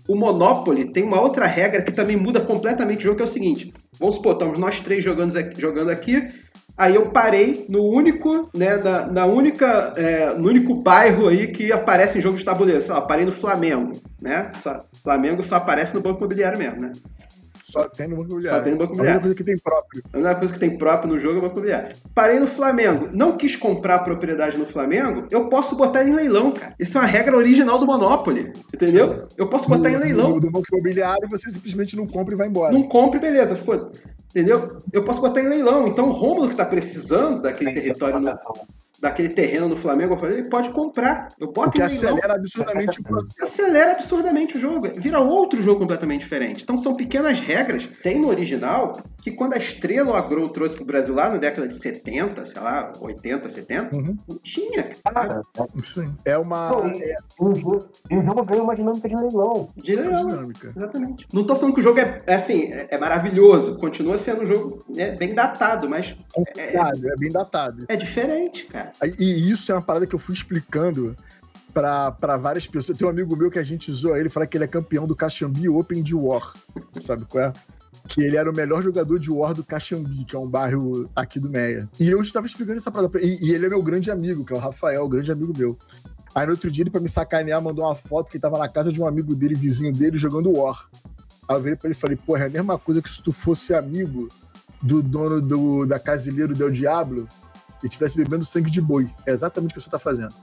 O Monopoly tem uma outra regra que também muda completamente o jogo, que é o seguinte. Vamos supor, estamos nós três jogando aqui, jogando aqui aí eu parei no único, né, na, na única, é, no único bairro aí que aparece em jogo de tabuleiro. Sei lá, parei no Flamengo, né? Só, Flamengo só aparece no banco imobiliário mesmo, né? Só tem no banco imobiliário. Só tem no banco A única imobiliário. coisa que tem próprio. A única coisa que tem próprio no jogo é o banco imobiliário. Parei no Flamengo, não quis comprar a propriedade no Flamengo, eu posso botar ele em leilão, cara. Isso é uma regra original do Monopoly, entendeu? Eu posso botar em No- leilão. No, do banco imobiliário, você simplesmente não compra e vai embora. Não compre, beleza, foda. Entendeu? Eu posso botar em leilão. Então o Rômulo que tá precisando daquele território, no- daquele terreno no Flamengo, eu falei, ele pode comprar. Eu boto leilão. acelera absurdamente o processo. Acelera absurdamente o jogo. Vira outro jogo completamente diferente. Então são pequenas regras. Tem no original que quando a Estrela ou a Grow trouxe pro Brasil lá na década de 70, sei lá, 80, 70, Uhum. não tinha. Cara, Isso aí. É uma Pô, e, o jogo, e o jogo ganha uma dinâmica de leilão. De é leilão. dinâmica. Exatamente. Não tô falando que o jogo é, é assim, é, é maravilhoso. Continua sendo um jogo né, bem datado, mas Complicado, é bem datado. é diferente, cara. E isso é uma parada que eu fui explicando pra várias pessoas. Tem um amigo meu que a gente zoa ele, fala que ele é campeão do Caxambi Open de War. Sabe qual é? Que ele era o melhor jogador de War do Caxambi, que é um bairro aqui do Meia. E eu estava explicando essa parada pra ele. E, e ele é meu grande amigo, que é o Rafael, grande amigo meu. Aí no outro dia, ele, pra me sacanear, mandou uma foto que ele tava na casa de um amigo dele, vizinho dele, jogando War. Aí eu virei pra ele e falei, porra, é a mesma coisa que se tu fosse amigo do dono do, da Casileiro Del Diablo e estivesse bebendo sangue de boi. É exatamente o que você tá fazendo.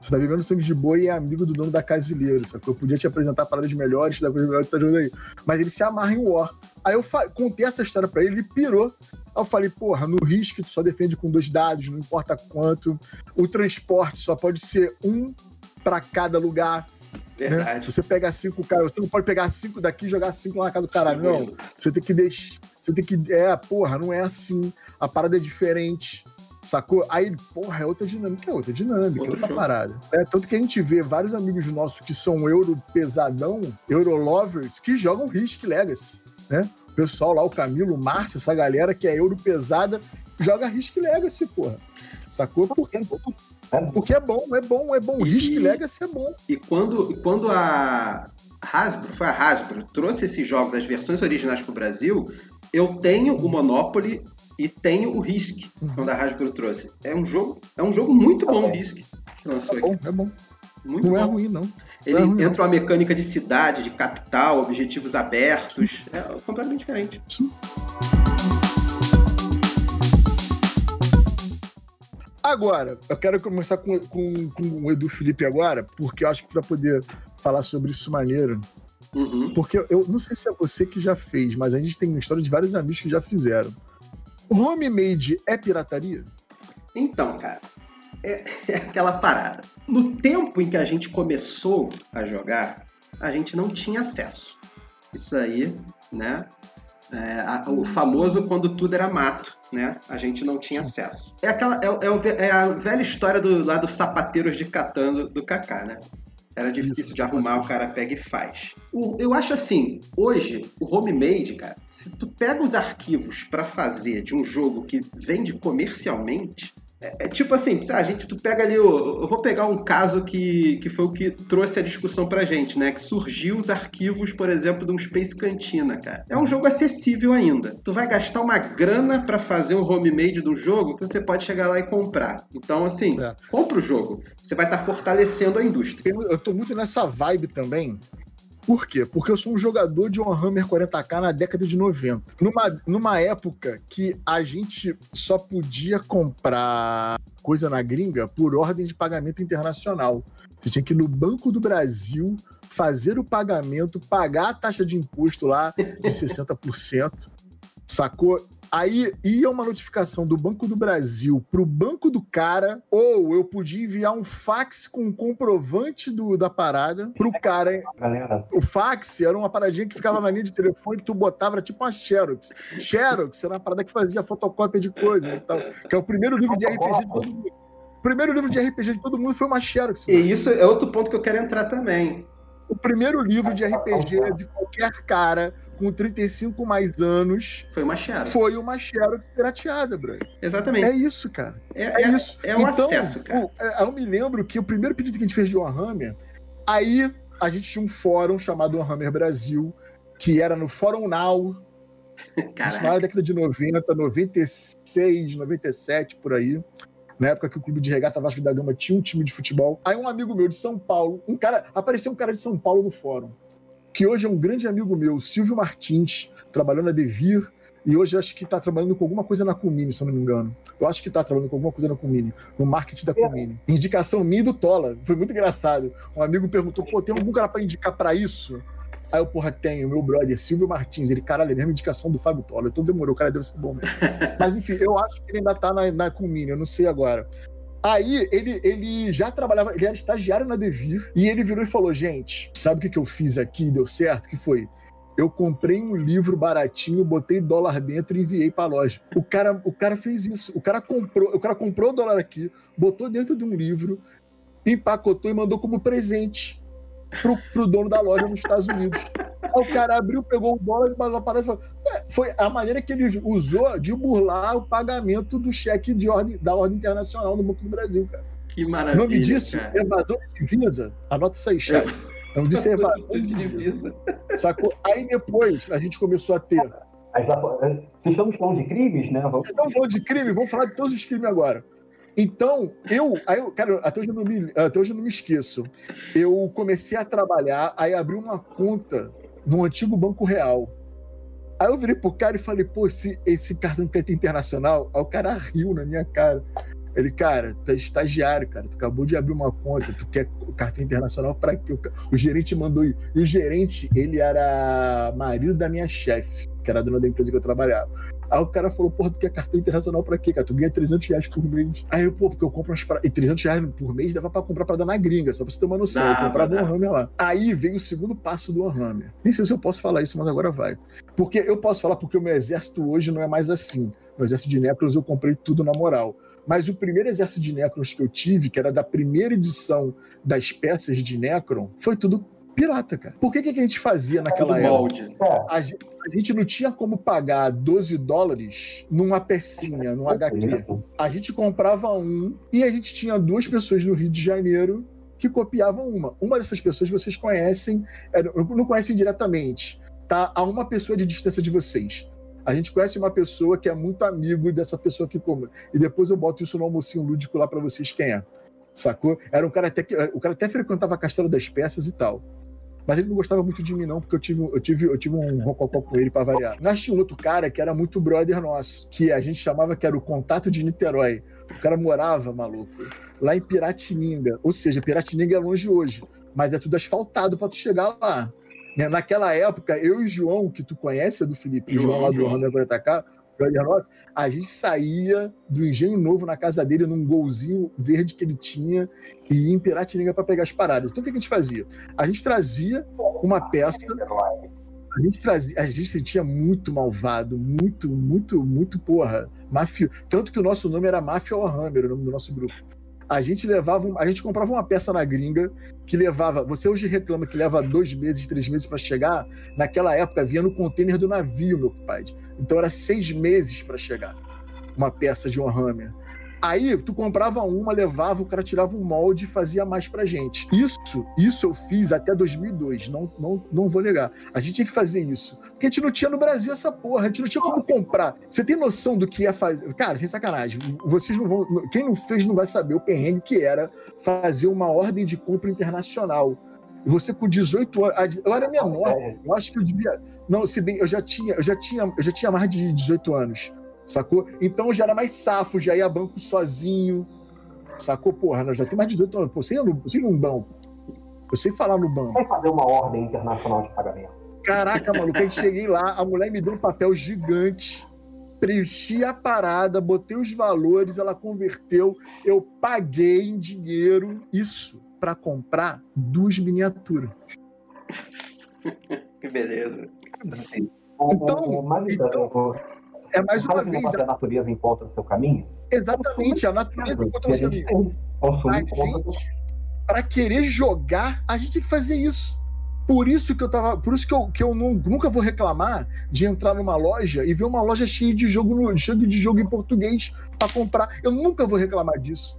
Você tá bebendo sangue de boi e é amigo do dono da Casileiro, sacou? Eu podia te apresentar paradas melhores, da coisa melhor que você tá jogando aí. Mas ele se amarra em War. Aí eu contei essa história pra ele, ele pirou. Aí eu falei, porra, no risco tu só defende com dois dados, não importa quanto. O transporte só pode ser um pra cada lugar. né? Verdade. Você pega cinco caras, você não pode pegar cinco daqui e jogar cinco lá na casa do caralho. Não, você tem que deixar. Você tem que. É, porra, não é assim. A parada é diferente. Sacou? Aí, porra, é outra dinâmica, é outra dinâmica, Outro é outra jogo. parada. É, tanto que a gente vê vários amigos nossos que são euro pesadão, euro lovers, que jogam Risk Legacy, né? O pessoal lá, o Camilo, o Márcio, essa galera que é euro pesada, joga Risk Legacy, porra. Sacou? Porque, porque é bom, é bom, é bom. E- Risk Legacy é bom. E quando, e quando a Hasbro, foi a Hasbro, trouxe esses jogos, as versões originais pro Brasil, eu tenho o Monopoly e tenho o Risk, Uhum. quando a Hasbro trouxe. É um jogo, é um jogo muito bom o. Risk que lançou É aqui. bom, é bom. Muito Não é bom. ruim, não. Ele não é ruim, entra uma mecânica de cidade, de capital, objetivos abertos. É completamente diferente. Agora, eu quero começar com, com, com o Edu Felipe agora, porque eu acho que tu vai poder falar sobre isso maneiro. Uhum. Porque eu não sei se é você que já fez, mas a gente tem uma história de vários amigos que já fizeram. Homemade é pirataria? Então, cara, é, é aquela parada. No tempo em que a gente começou a jogar, a gente não tinha acesso. Isso aí, né? é, a- o famoso quando tudo era mato, né? A gente não tinha acesso. É aquela, é, é o é a velha história do lá dos sapateiros de Catan do, do Kaká, né? Era difícil Isso, de arrumar, o cara pega e faz. O- eu acho assim, hoje, o homemade, cara, se tu pega os arquivos pra fazer de um jogo que vende comercialmente, é, é tipo assim, a gente, tu pega ali, o- eu vou pegar um caso que, que foi o que trouxe a discussão pra gente, né? Que surgiu os arquivos, por exemplo, de um Space Cantina, cara. É um jogo acessível ainda. Tu vai gastar uma grana pra fazer um homemade de um jogo que você pode chegar lá e comprar. Então, assim, É. compra o jogo. Você vai estar fortalecendo a indústria. Eu, eu tô muito nessa vibe também. Por quê? Porque eu sou um jogador de Warhammer 40k na década de 90. Numa, numa época que a gente só podia comprar coisa na gringa por ordem de pagamento internacional. Você tinha que ir no Banco do Brasil fazer o pagamento, pagar a taxa de imposto lá de 60%, sacou? Aí ia uma notificação do Banco do Brasil pro banco do cara, ou eu podia enviar um fax com um comprovante do, da parada pro cara. Galera, O fax era uma paradinha que ficava na linha de telefone que tu botava, era tipo uma Xerox. Xerox era uma parada que fazia fotocópia de coisas e tal. Que é o primeiro livro de RPG de todo mundo. O primeiro livro de RPG de todo mundo foi uma Xerox. E isso é outro ponto que eu quero entrar também. O primeiro livro de RPG de qualquer cara com 35 mais anos Foi uma Xerox. foi uma Xerox pirateada, brother. Exatamente. É isso, cara. É, É, é- isso. é o acesso, cara. o- é, eu me lembro que o primeiro pedido que a gente fez de Warhammer, aí a gente tinha um fórum chamado Warhammer Brasil, que era no Fórum Now, isso na década de 90, 96, 97, por aí. Na época que o Clube de Regata Vasco da Gama tinha um time de futebol. Aí um amigo meu de São Paulo, um cara, apareceu um cara de São Paulo no fórum, que hoje é um grande amigo meu, Silvio Martins, trabalhou na Devir, e hoje acho que está trabalhando com alguma coisa na Comini, se eu não me engano. Eu acho que está trabalhando com alguma coisa na Comini, no marketing da Comini. Indicação minha e do Tola. Foi muito engraçado. Um amigo perguntou: pô, tem algum cara para indicar para isso? Aí eu, porra, tenho, meu brother, Silvio Martins. Ele, caralho, é a mesma indicação do Fábio Tola. Então demorou, o cara deve ser bom mesmo. Mas enfim, eu acho que ele ainda tá na, na Comini, eu não sei agora. Aí ele, ele já trabalhava, ele era estagiário na Devir, e ele virou e falou: gente, sabe o que, que eu fiz aqui e deu certo? Que foi? Eu comprei um livro baratinho, botei dólar dentro e enviei pra loja. O cara, o cara fez isso. O cara comprou, o cara comprou o dólar aqui, botou dentro de um livro, empacotou e mandou como presente pro, pro dono da loja nos Estados Unidos. Aí o cara abriu, pegou o dólar e mandou a parada e falou. "É, Foi a maneira que ele usou de burlar o pagamento do cheque de ordem, da ordem internacional no Banco do Brasil, cara. Que O maravilha. nome disso cara. é evasão de divisa. Anota isso aí, chefe. O nome disso é evasão de divisa. Sacou? Aí depois a gente começou a ter. a gente tá- se estamos falando de crimes, né? Vamos Vocês estão falando de crime, vamos falar de todos os crimes agora. Então, eu, eu, cara, até hoje eu não me, até hoje eu não me esqueço. Eu comecei a trabalhar, aí abri uma conta no antigo Banco Real. Aí eu virei pro cara e falei, pô, esse, esse cartão de crédito internacional, aí o cara riu na minha cara. Ele, cara, tu é estagiário, cara, tu acabou de abrir uma conta, tu quer cartão internacional pra quê? O gerente mandou ir. E o gerente, ele era marido da minha chefe, que era dona da empresa que eu trabalhava. Aí o cara falou, porra, tu quer cartão internacional pra quê, cara? Tu ganha 300 reais por mês. Aí eu, pô, porque eu compro umas paradas. E 300 reais por mês dava pra comprar parada na gringa, só pra você ter uma noção. Dava, eu comprava um dava. Hammer lá. Aí veio o segundo passo do Hammer. Nem sei se eu posso falar isso, mas agora vai. Porque eu posso falar porque o meu exército hoje não é mais assim. No exército de Necrons eu comprei tudo na moral. Mas o primeiro exército de Necrons que eu tive, que era da primeira edição das peças de Necron, foi tudo pirata, cara. Por que, que a gente fazia naquela época? É, A gente, a gente não tinha como pagar 12 dólares numa pecinha, num HQ. A gente comprava um e a gente tinha duas pessoas no Rio de Janeiro que copiavam uma. Uma dessas pessoas vocês conhecem, é, não conhecem diretamente, tá? A uma pessoa de distância de vocês. A gente conhece uma pessoa que é muito amigo dessa pessoa que come. E depois eu boto isso no almocinho lúdico lá pra vocês quem é. Sacou? Era um cara até que. O cara até frequentava a Castelo das Peças e tal. Mas ele não gostava muito de mim, não, porque eu tive, eu tive, eu tive um rococó com ele pra variar. Nós tinha outro cara que era muito brother nosso, que a gente chamava que era o contato de Niterói. O cara morava, maluco, lá em Piratininga. Ou seja, Piratininga é longe hoje, mas é tudo asfaltado pra tu chegar lá. Né? Naquela época, eu e o João, que tu conhece, é do Felipe, o João, João lá do João. Randa Guaratacar, brother nosso, a gente saía do Engenho Novo na casa dele, num golzinho verde que ele tinha, e ia em Piratininga pra pegar as paradas. Então o que a gente fazia? A gente trazia uma peça a gente trazia, a gente se sentia muito malvado, muito, muito, muito porra, mafio. Tanto que o nosso nome era Mafia Warhammer, o nome do nosso grupo. A gente levava, um- a gente comprava uma peça na gringa que levava. Você hoje reclama que leva dois meses, três meses para chegar. Naquela época vinha no container do navio, meu compadre. Então era seis meses para chegar uma peça de Warhammer. Aí tu comprava uma, levava, o cara tirava um molde e fazia mais pra gente. Isso, isso eu fiz até 2002, não, não, não vou negar. A gente tinha que fazer isso. Porque a gente não tinha no Brasil essa porra, a gente não tinha como comprar. Você tem noção do que é fazer. Cara, sem sacanagem, vocês não vão. Quem não fez não vai saber o perrengue que era fazer uma ordem de compra internacional. Você com 18 anos. Eu era menor, eu acho que eu devia. Não, se bem, eu já tinha, eu já tinha, eu já tinha mais de 18 anos, sacou? Então já era mais safo, já ia a banco sozinho, sacou? Porra, eu já tenho mais de 18 anos, pô, sei, no, sei num banco. Eu sei falar no banco. Vai fazer uma ordem internacional de pagamento. Caraca, maluco, aí cheguei lá, a mulher me deu um papel gigante preenchi a parada, botei os valores, ela converteu, eu paguei em dinheiro isso para comprar duas miniaturas. que beleza. Então, então é mais uma vez. A natureza encontra o seu caminho? Exatamente, a natureza encontra o seu caminho. Para querer jogar, a gente tem que fazer isso. Por isso que eu tava. Por isso que eu, que eu não, nunca vou reclamar de entrar numa loja e ver uma loja cheia de jogo, cheia de jogo em português para comprar. Eu nunca vou reclamar disso.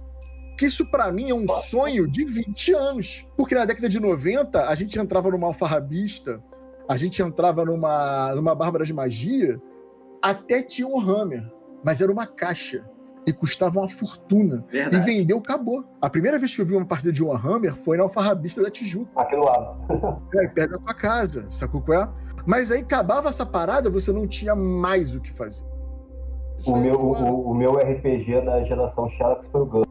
Que isso para mim é um sonho de 20 anos. Porque na década de 90, a gente entrava numa alfarrabista, a gente entrava numa, numa Bárbara de Magia, até tinha um Hammer, mas era uma caixa e custava uma fortuna. Verdade. E vendeu, acabou. A primeira vez que eu vi uma partida de Warhammer foi na Alfarrabista da Tijuca. Aqui do lado. é, perto da tua casa, sacou qual é? Mas aí acabava essa parada, você não tinha mais o que fazer. o meu, o, o, meu RPG da geração Xerox foi o Gun.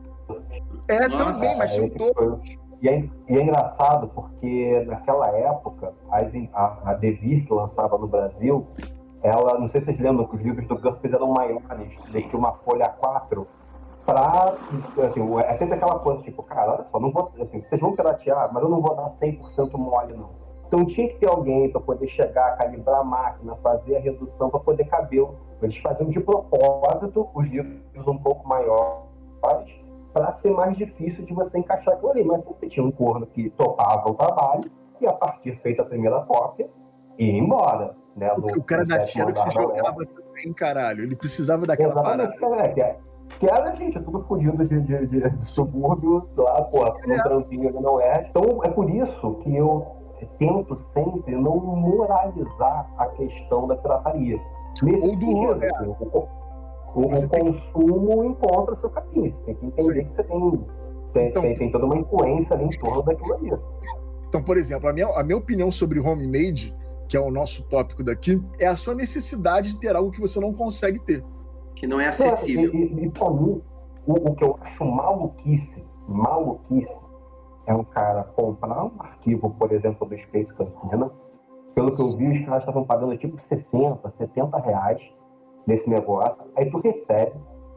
É, Nossa, também, mas tinha todos. E é, e é, engraçado porque naquela época, a, a Devir que lançava no Brasil, ela, não sei se vocês lembram que os livros do Gurpes eram maiores do que uma folha A4 pra, assim, é sempre aquela coisa, tipo, cara, olha só, não vou, assim, vocês vão piratear, mas eu não vou dar 100% mole, não. Então tinha que ter alguém para poder chegar, calibrar a máquina, fazer a redução para poder caber. Eles faziam de propósito os livros um pouco maiores para ser mais difícil de você encaixar aquilo ali. Mas sempre tinha um corno que topava o trabalho e a partir feita a primeira cópia, ia embora. Né, no, o cara da Tia que se jogava também, caralho. Ele precisava daquela Exatamente, parada. É, que, é, que era, gente, é tudo fodido de, de, de, de, subúrbio, lá, pô, um é. trampinho ali não é. Então, é por isso que eu tento sempre não moralizar a questão da pirataria. Nesse Ou do sentido, é. assim, o, o, o consumo encontra seu caminho. Você tem que entender Sim. que você tem, tem, então, tem, tem toda uma influência ali em torno daquilo ali. Então, por exemplo, a minha, a minha opinião sobre homemade que é o nosso tópico daqui, é a sua necessidade de ter algo que você não consegue ter. Que não é acessível. É, e, e pra mim, o, o, que eu acho maluquice, maluquice, é um cara comprar um arquivo, por exemplo, do Space Campina. Pelo que eu vi, os caras estavam pagando tipo 60, 70 reais nesse negócio. Aí tu recebe,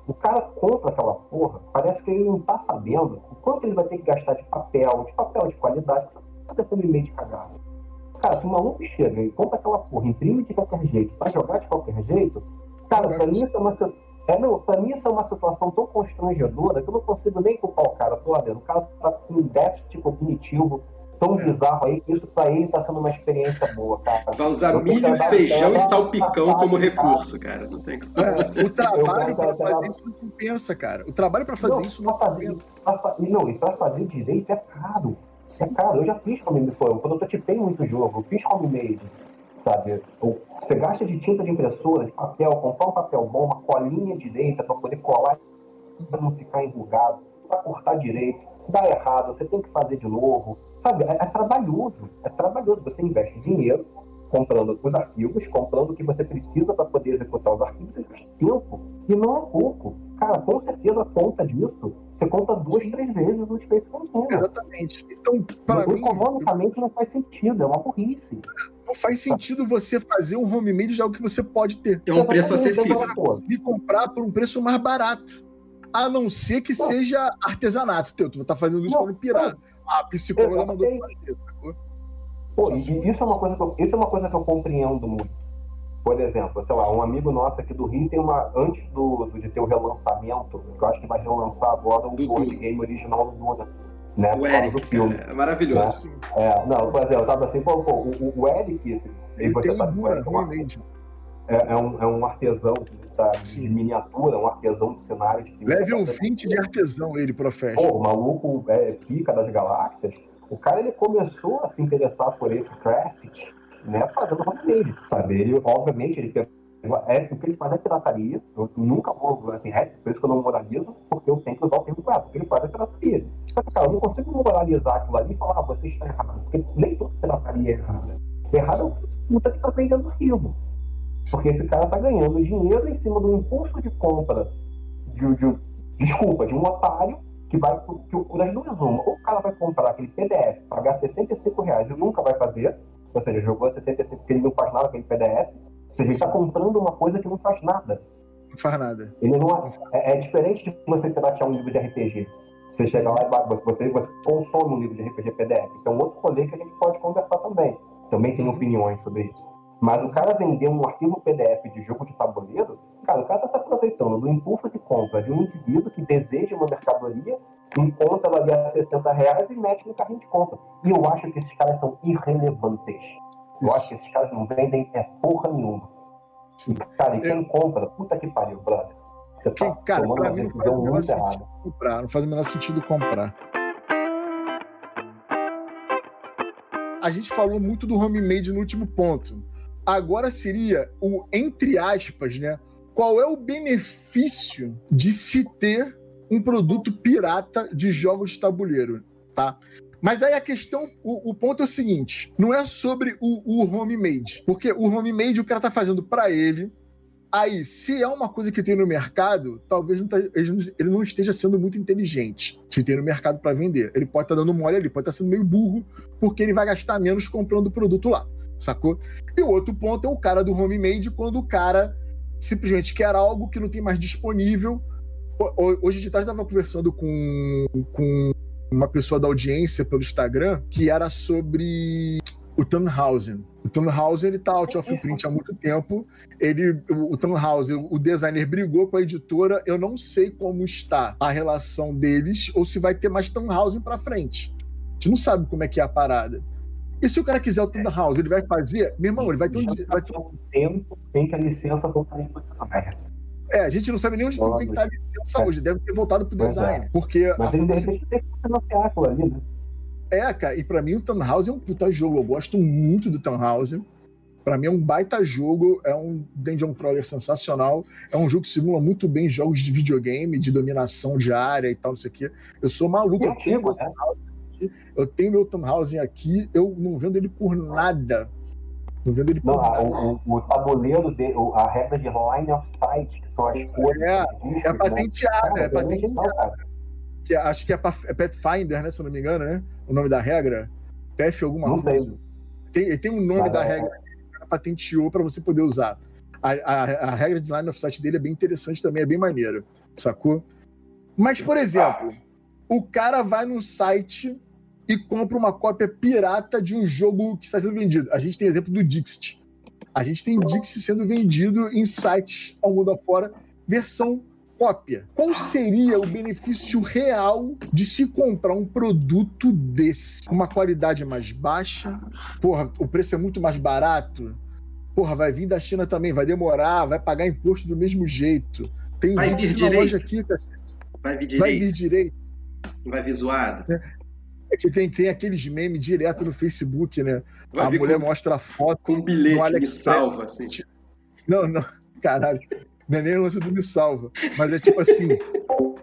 o cara compra aquela porra, parece que ele não tá sabendo o quanto ele vai ter que gastar de papel, de papel de qualidade, que você tá meio de cagado. Cara, se o maluco chega e compra aquela porra, imprime de qualquer jeito, vai jogar de qualquer jeito, cara, pra mim isso é uma, é, não, pra mim isso é uma situação tão constrangedora que eu não consigo nem culpar o cara. Pô, o cara tá com um déficit cognitivo tão é. bizarro aí que isso pra ele tá sendo uma experiência boa, cara. Vai usar milho, feijão e salpicão como recurso, cara. Não tem é, O trabalho pra fazer isso não compensa, cara. O trabalho pra fazer não, isso não fazer, compensa. Não, e pra fazer direito é caro. Caro, eu já fiz homemade. Quando eu prototipei muito jogo, eu fiz homemade, sabe? Você gasta de tinta de impressora, de papel, comprar um papel bom, uma colinha direita para poder colar para não ficar enrugado, para cortar direito. Dá errado, você tem que fazer de novo. Sabe, é, é trabalhoso. É trabalhoso. Você investe dinheiro comprando os arquivos, comprando o que você precisa para poder executar os arquivos, você gasta tempo. E não é pouco. Cara, com certeza a conta disso você conta duas, três vezes o Space Container. Exatamente. Então, para mim. Economicamente não faz sentido, é uma burrice. Não faz sentido você fazer um homemade de algo que você pode ter. É um preço acessível. E comprar por um preço mais barato. A não ser que não. seja artesanato teu. Tu tá fazendo isso para não pirar. A psicóloga mandou fazer, sacou? Pô, isso é, uma coisa que eu, isso é uma coisa que eu compreendo muito por exemplo, sei lá, um amigo nosso aqui do Rio tem uma. Antes do, do de ter o relançamento, que eu acho que vai relançar agora o board game original do Duna. Né, o Eric, do filme. É maravilhoso. Né? É, não, por exemplo, eu tava assim, pô, pô o, o Eric, ele você sabe, Duna, é, é, é, um, é um artesão tá, de miniatura, um artesão de cenário de Level 20 de artesão, ele, profeta. Pô, o maluco é pica das galáxias. O cara ele começou a se interessar por esse craft né, fazendo homemade, sabe? Ele, obviamente, ele é, o que ele faz é pirataria. Eu nunca vou, assim, é por isso que eu não moralizo, porque eu tenho que usar o termo correto, porque ele faz é pirataria. Só que, cara, eu não consigo moralizar aquilo ali e falar, ah, você está errado, porque nem toda pirataria é errada. Errado é o puta que tá vendendo arquivo. Porque esse cara tá ganhando dinheiro em cima do impulso de compra de, de desculpa, de um otário que vai, que, das duas uma, ou o cara vai comprar aquele PDF, pagar 65 reais e nunca vai fazer, ou seja, jogou a 65 porque ele não faz nada aquele PDF. Ou seja, ele está comprando uma coisa que não faz nada. Não faz nada. Ele não é, é, é diferente de você piratear um livro de RPG. Você chega lá e você, você consome um livro de RPG PDF. Isso é um outro rolê que a gente pode conversar também. Também tem uhum. opiniões sobre isso. Mas o cara vender um arquivo PDF de jogo de tabuleiro, cara, o cara está se aproveitando do impulso de compra de um indivíduo que deseja uma mercadoria, encontra ela ali a 60 reais e mete no carrinho de compra. E eu acho que esses caras são irrelevantes. Eu acho que esses caras não vendem é porra nenhuma. Cara, e quem compra, puta que pariu, brother. Você tá cara, tomando uma decisão muito errada. Comprar, não faz o menor sentido comprar. A gente falou muito do homemade no último ponto. Agora seria o entre aspas, né? Qual é o benefício de se ter um produto pirata de jogos de tabuleiro, tá? Mas aí a questão, o, o ponto é o seguinte: não é sobre o, o homemade, porque o homemade o cara tá fazendo para ele, Aí, se é uma coisa que tem no mercado, talvez não tá, ele não esteja sendo muito inteligente. Se tem no mercado para vender. Ele pode estar tá dando mole ali, pode estar tá sendo meio burro, porque ele vai gastar menos comprando o produto lá, sacou? E o outro ponto é o cara do homemade, quando o cara simplesmente quer algo que não tem mais disponível. Hoje de tarde eu estava conversando com, com uma pessoa da audiência pelo Instagram que era sobre o Tannhausen. O Tannhausen ele tá out of print há muito tempo. Ele, o Tannhausen, o designer brigou com a editora. Eu não sei como está a relação deles ou se vai ter mais Tannhausen para frente. A gente não sabe como é que é a parada. E se o cara quiser o Tannhausen, ele vai fazer, meu irmão, ele vai ter um, vai ter um tempo sem que a licença voltar para design. É, a gente não sabe nem onde tem que estar a licença hoje. Deve ter voltado pro design. É. Porque Mas ele de repente tem que aquilo ali, né? É, cara, e pra mim o Tannhausen é um puta jogo. Eu gosto muito do Tannhausen. Pra mim é um baita jogo, é um Dungeon Crawler sensacional. É um jogo que simula muito bem jogos de videogame, de dominação de área e tal, não sei o quê. Eu sou maluco. Eu tenho, né? eu tenho meu Tannhausen aqui, eu não vendo ele por nada. Não vendo ele não. O, o, o tabuleiro, de, a regra de line of sight, que são as cores. É, é patenteada, né? é patenteada que acho que é, é Pathfinder, né? Se eu não me engano, né? O nome da regra. Path alguma não coisa. Sei. Tem, tem um nome da regra que patenteou para você poder usar. A, a, a, regra de line of sight dele é bem interessante também, é bem maneiro, sacou? Mas, por exemplo, o cara vai no site e compra uma cópia pirata de um jogo que está sendo vendido. A gente tem exemplo do Dixit. A gente tem Dixit sendo vendido em sites ao mundo afora, versão cópia. Qual seria o benefício real de se comprar um produto desse? Uma qualidade mais baixa? Porra, o preço é muito mais barato? Porra, vai vir da China também, vai demorar, vai pagar imposto do mesmo jeito. Tem vai vir direito. loja aqui, cacete. Vai vir direito. Vai vir direito. Vai vir zoado. É, que tem, tem aqueles memes direto no Facebook, né? Vai a mulher com, mostra a foto. Com um bilhete me salva, assim. Não, não, caralho. Não é nem o lance do me salva. Mas é tipo assim: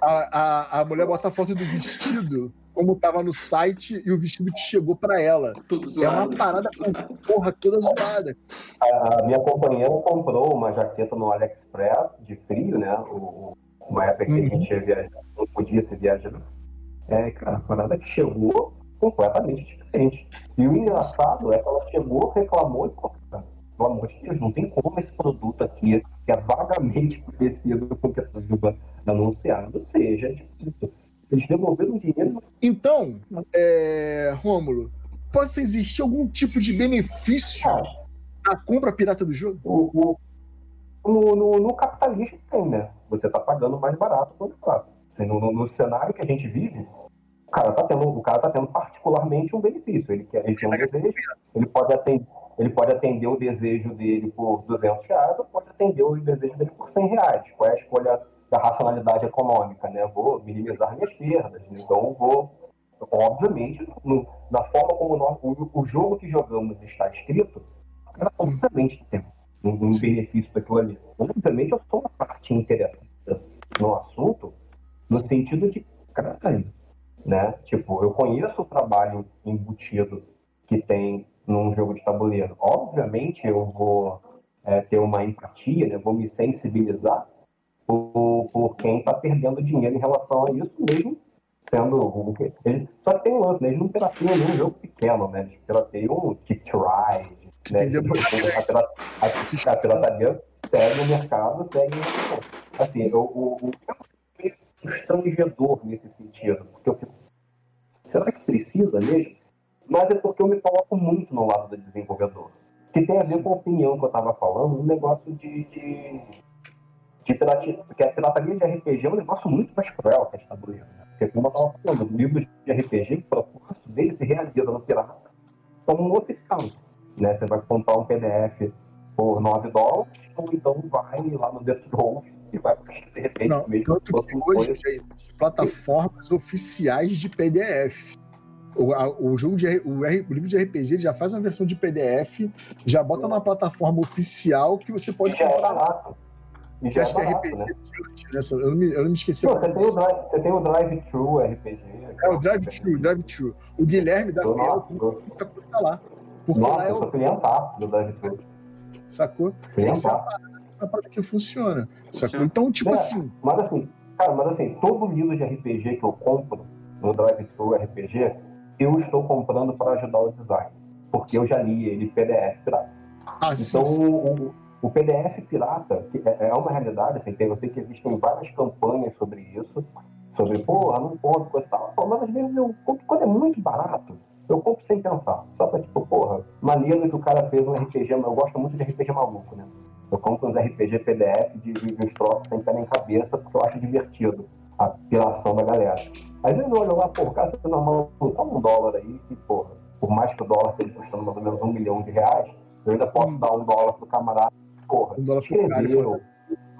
a, a, a mulher bota a foto do vestido como tava no site e o vestido que chegou para ela. Tudo zoado. É uma parada com porra toda zoada. A minha companheira comprou uma jaqueta no AliExpress de frio, né? O, uma época que uhum. a gente ia viajar, não podia ser viajando. É, cara, a parada que chegou completamente diferente. E o engraçado é que ela chegou, reclamou e, pelo amor de Deus, não tem como esse produto aqui, que é vagamente parecido com o que estava anunciado, seja difícil. Eles devolveram o dinheiro. Então, é, Rômulo, pode existir algum tipo de benefício na compra pirata do jogo? O, o, no, no, no, capitalismo tem, né? Você está pagando mais barato quando faz. No, no, no, cenário que a gente vive, o cara está tendo, o cara tá tendo particularmente um benefício. Ele, quer, ele tem um desejo, ele pode atender ele pode atender o desejo dele por 200 reais ou pode atender o desejo dele por 100 reais. Qual é a escolha da racionalidade econômica? Né? Vou minimizar minhas perdas, né? então vou, obviamente, no, na forma como nós, o, o, jogo que jogamos está escrito, ela obviamente tem um, um benefício daquilo ali. Obviamente, eu sou uma parte interessada no assunto, no sentido de, caralho, né? Tipo, eu conheço o trabalho embutido que tem num jogo de tabuleiro. Obviamente, eu vou é, ter uma empatia, né? vou me sensibilizar por, por quem está perdendo dinheiro em relação a isso, mesmo sendo o. Só que tem um lance, né? Eles não pirateiam nenhum jogo pequeno, né? Eles pirateiam um Kick Ride, né? A, pirataria segue o mercado, segue o Assim, eu, eu, eu constrangedor nesse sentido, porque eu fico, será que precisa mesmo? Mas é porque eu me coloco muito no lado do desenvolvedor. Que tem a ver com a opinião que eu estava falando, um negócio de, de, de pirataria, porque a pirataria de RPG é um negócio muito mais cruel que a ditadura. Né? Porque como eu estava falando, livros de RPG, o propósito dele se realiza no pirata como um oficial. Né? Você vai comprar um PDF por 9 dólares, ou então vai lá no Death Roll e vai de repente Não, mesmo. Tanto que hoje já existem plataformas oficiais de PDF. O, a, o jogo de o, R, o livro de RPG já faz uma versão de PDF, já bota na plataforma oficial que você pode já é comprar. barato. E já é acho que é RPG né? né? Eu não me, eu não me esqueci. Não, você tem o drive, você tem o drive-thru RPG. É o Drive-Thru, o Drive-Thru. O Guilherme da Eu, Fiel tem eu, muita coisa lá. Porque nossa, lá é eu o. sou clientaço do. Sacou? É uma Clientaço. Uma parada que funciona. Funciona. Então, tipo É. assim, Mas assim, cara, mas assim, todo livro de RPG que eu compro no drive-thru RPG, eu estou comprando para ajudar o design. Porque eu já li ele PDF pirata. assim, Então, o, o PDF pirata que é, é uma realidade, assim, tem, eu sei que existem várias campanhas sobre isso, sobre, porra, não compro, coisa e tal. Pô, Mas às vezes eu compro, quando é muito barato, eu compro sem pensar. Só pra, tipo, porra, maneiro que o cara fez um RPG, eu gosto muito de RPG maluco, né? Eu compro uns RPG PDF de, de, uns troços sem pé nem cabeça, porque eu acho divertido a piração da galera. Às vezes eu olho lá, pô, o cara tá normal, tá um dólar aí, que, porra, por mais que o dólar esteja custando mais ou menos um milhão de reais, eu ainda posso Hum. dar um dólar pro camarada, porra, um dólar escreveu,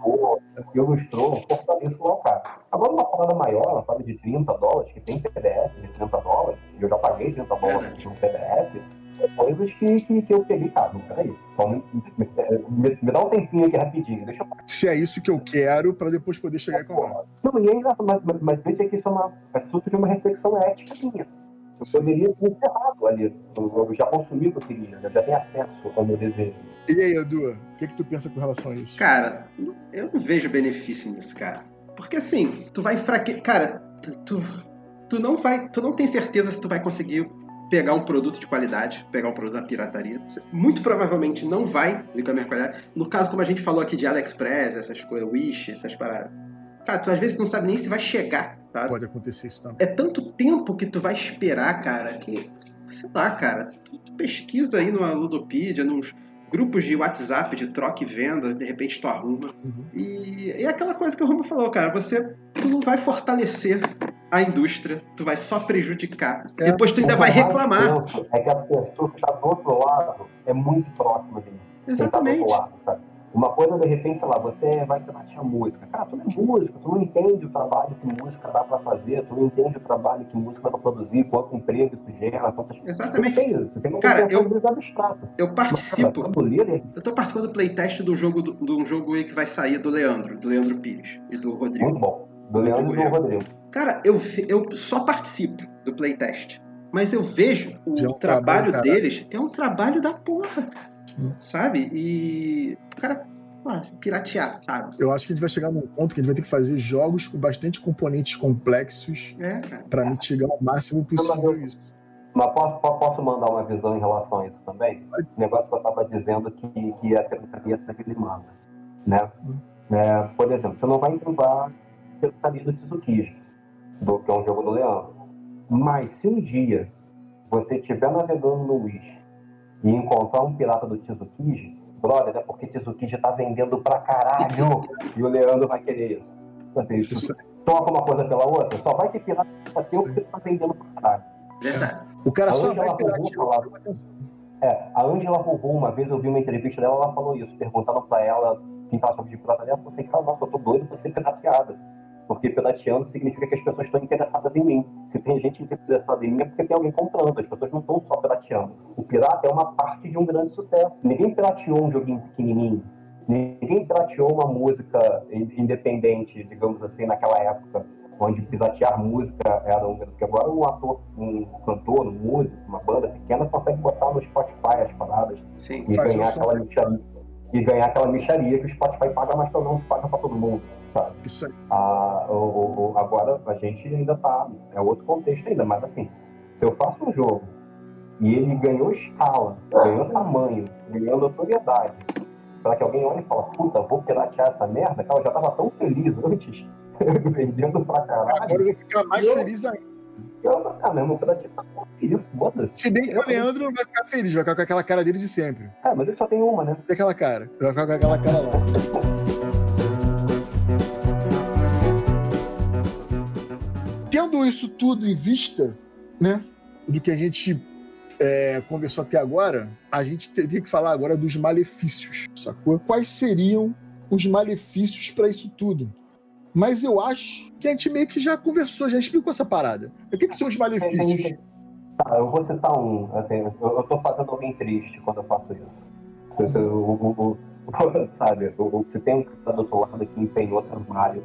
ilustrou, ilustrou, fortaleço lá o cara. Agora uma parada maior, uma parada de 30 dólares, que tem PDF de 30 dólares, e eu já paguei 30 dólares um PDF, coisas que, que, que eu peguei, cara, não, peraí, só me, me, dá um tempinho aqui rapidinho, deixa eu Se é isso que eu quero, pra depois poder chegar e comprar. Não, e é engraçado, mas, mas, mas veja que isso é uma é fruto de uma reflexão ética minha. Eu poderia ter encerrado ali. Eu eu já consumi o que eu queria, eu já tenho acesso ao meu desejo. E aí, Edu, o que, que tu pensa com relação a isso? Cara, eu não vejo benefício nisso, cara. Porque assim, tu vai enfraquecer. Cara, tu, tu, tu não vai. Tu não tem certeza se tu vai conseguir pegar um produto de qualidade, pegar um produto da pirataria. Você muito provavelmente não vai a minha qualidade. No caso, como a gente falou aqui de AliExpress, essas coisas, Wish, essas paradas. Cara, tu às vezes não sabe nem se vai chegar, sabe? Pode acontecer isso também. É tanto tempo que tu vai esperar, cara, que. Sei lá, cara. Tu, tu pesquisa aí numa Ludopedia, nos grupos de WhatsApp de troca e venda, de repente tu arruma. Uhum. E é aquela coisa que o Romulo falou, cara. Você. Tu não vai fortalecer a indústria, tu vai só prejudicar. É, Depois tu ainda vai reclamar. É que a pessoa que está do outro lado é muito próxima de mim. tá Exatamente. lado? Uma coisa, de repente, sei lá, você vai piratear música. Cara, tu não é músico, tu não entende o trabalho que música dá pra fazer, tu não entende o trabalho que música dá pra produzir, quanto emprego isso gera, quantas... Exatamente. Tem, você tem Cara, eu-. Eu Mas, cara, participo. tabuleiro é Eu tô participando do playtest do jogo do, de um jogo aí que vai sair do Leandro, do Leandro Pires e do Rodrigo. muito bom. Do Leandro e do. Rodrigo. Cara, eu, eu só participo do playtest. Mas eu vejo o é um trabalho trabalho, deles é um trabalho da porra, cara. Sim. Sabe? E o cara, piratear, sabe? Eu acho que a gente vai chegar num ponto que a gente vai ter que fazer jogos com bastante componentes complexos É, pra mitigar o máximo possível isso. Mas posso, po- posso mandar uma visão em relação a isso também? O negócio que eu estava dizendo que, que a pirataria sempre limada. Né? É, por exemplo, você não vai encontrar a pirataria do Tsukiji, do, que é um jogo do Leandro. Mas se um dia você estiver navegando no Wish e encontrar um pirata do Tsukiji, brother, é porque Tsukiji tá vendendo pra caralho e o Leandro vai querer isso. Então, Assim, Isso- troca uma coisa pela outra, só vai ter pirata teu porque tá vendendo pra caralho. Verdade. O cara A só Angela vai É, a Angela Rorô, uma vez eu vi uma entrevista dela, ela falou isso. Perguntaram pra ela quem tava sobre de pirataria, ela falou assim, cara, nossa, eu tô doido pra ser pirateada. Porque pirateando significa que as pessoas estão interessadas em mim. Se tem gente interessada em mim é porque tem alguém comprando, as pessoas não estão só pirateando. O pirata é uma parte de um grande sucesso. Ninguém pirateou um joguinho pequenininho. Ninguém pirateou uma música in- independente, digamos assim, naquela época, onde piratear música era um. Porque agora um ator, um cantor, um músico, uma banda pequena consegue botar no Spotify as paradas Sim. e ganhar aquela. E ganhar aquela micharia que o Spotify paga, mas pelo menos paga pra todo mundo, sabe? Isso aí. Ah, o- o- agora a gente ainda tá. É outro contexto ainda, mas assim, se eu faço um jogo e ele ganhou escala, ganhou tamanho, ganhou notoriedade, para que alguém olhe e fale, puta, vou piratear essa merda, cara, eu já tava tão feliz antes, vendendo pra caralho. Agora eu vou ficar mais Eu- feliz ainda. Eu meu irmão, piratear essa porra aí, foda-se. Se bem que o Leandro não vai ficar feliz, vai ficar com aquela cara dele de sempre. Cara, mas ele só tem uma, né? Tem aquela cara. Vai ficar com aquela cara lá. Tendo isso tudo em vista, né? Do que a gente é, conversou até agora, a gente teria que falar agora dos malefícios, sacou? Quais seriam os malefícios para isso tudo? Mas eu acho que a gente meio que já conversou, já explicou essa parada. O que, que são os malefícios? Tá, eu vou citar um, assim, eu, eu tô fazendo alguém triste quando eu faço isso. O- o- o- sabe, o- o- se tem um cara do outro lado que empenhou trabalho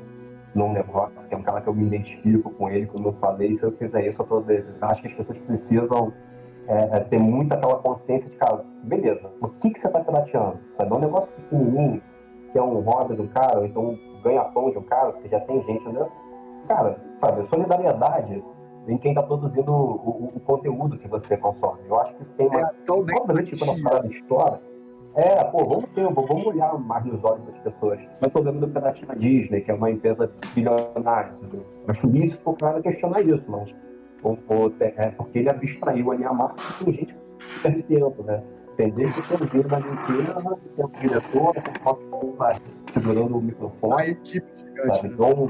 num negócio, que é um cara que eu me identifico com ele, como eu falei, se eu fizer isso, eu tô, de- acho que as pessoas precisam é, é, ter muito aquela consciência de, cara, beleza, o que, que você tá pirateando? Sabe, é um negócio pequenininho, que é um hobby de um cara, ou então um ganha-pão de um cara, que já tem gente, né? Cara, sabe, solidariedade em quem está produzindo o, o- o conteúdo que você consome. Eu acho que isso tem É uma. quando a empatia. parada história. É, pô, vamos ter, vamos olhar mais nos olhos das pessoas. Mas tô vendo do pedaço da Disney, que é uma empresa bilionária. entendeu? Acho lícito o cara questionar isso, mas. ou- ou é porque ele abstraiu ali a marca que tem gente que perde tempo, né? Entender que tem um dinheiro na limpeza, tem um diretor, tem um segurando o A microfone. equipe Sabe? gigante. né? Então,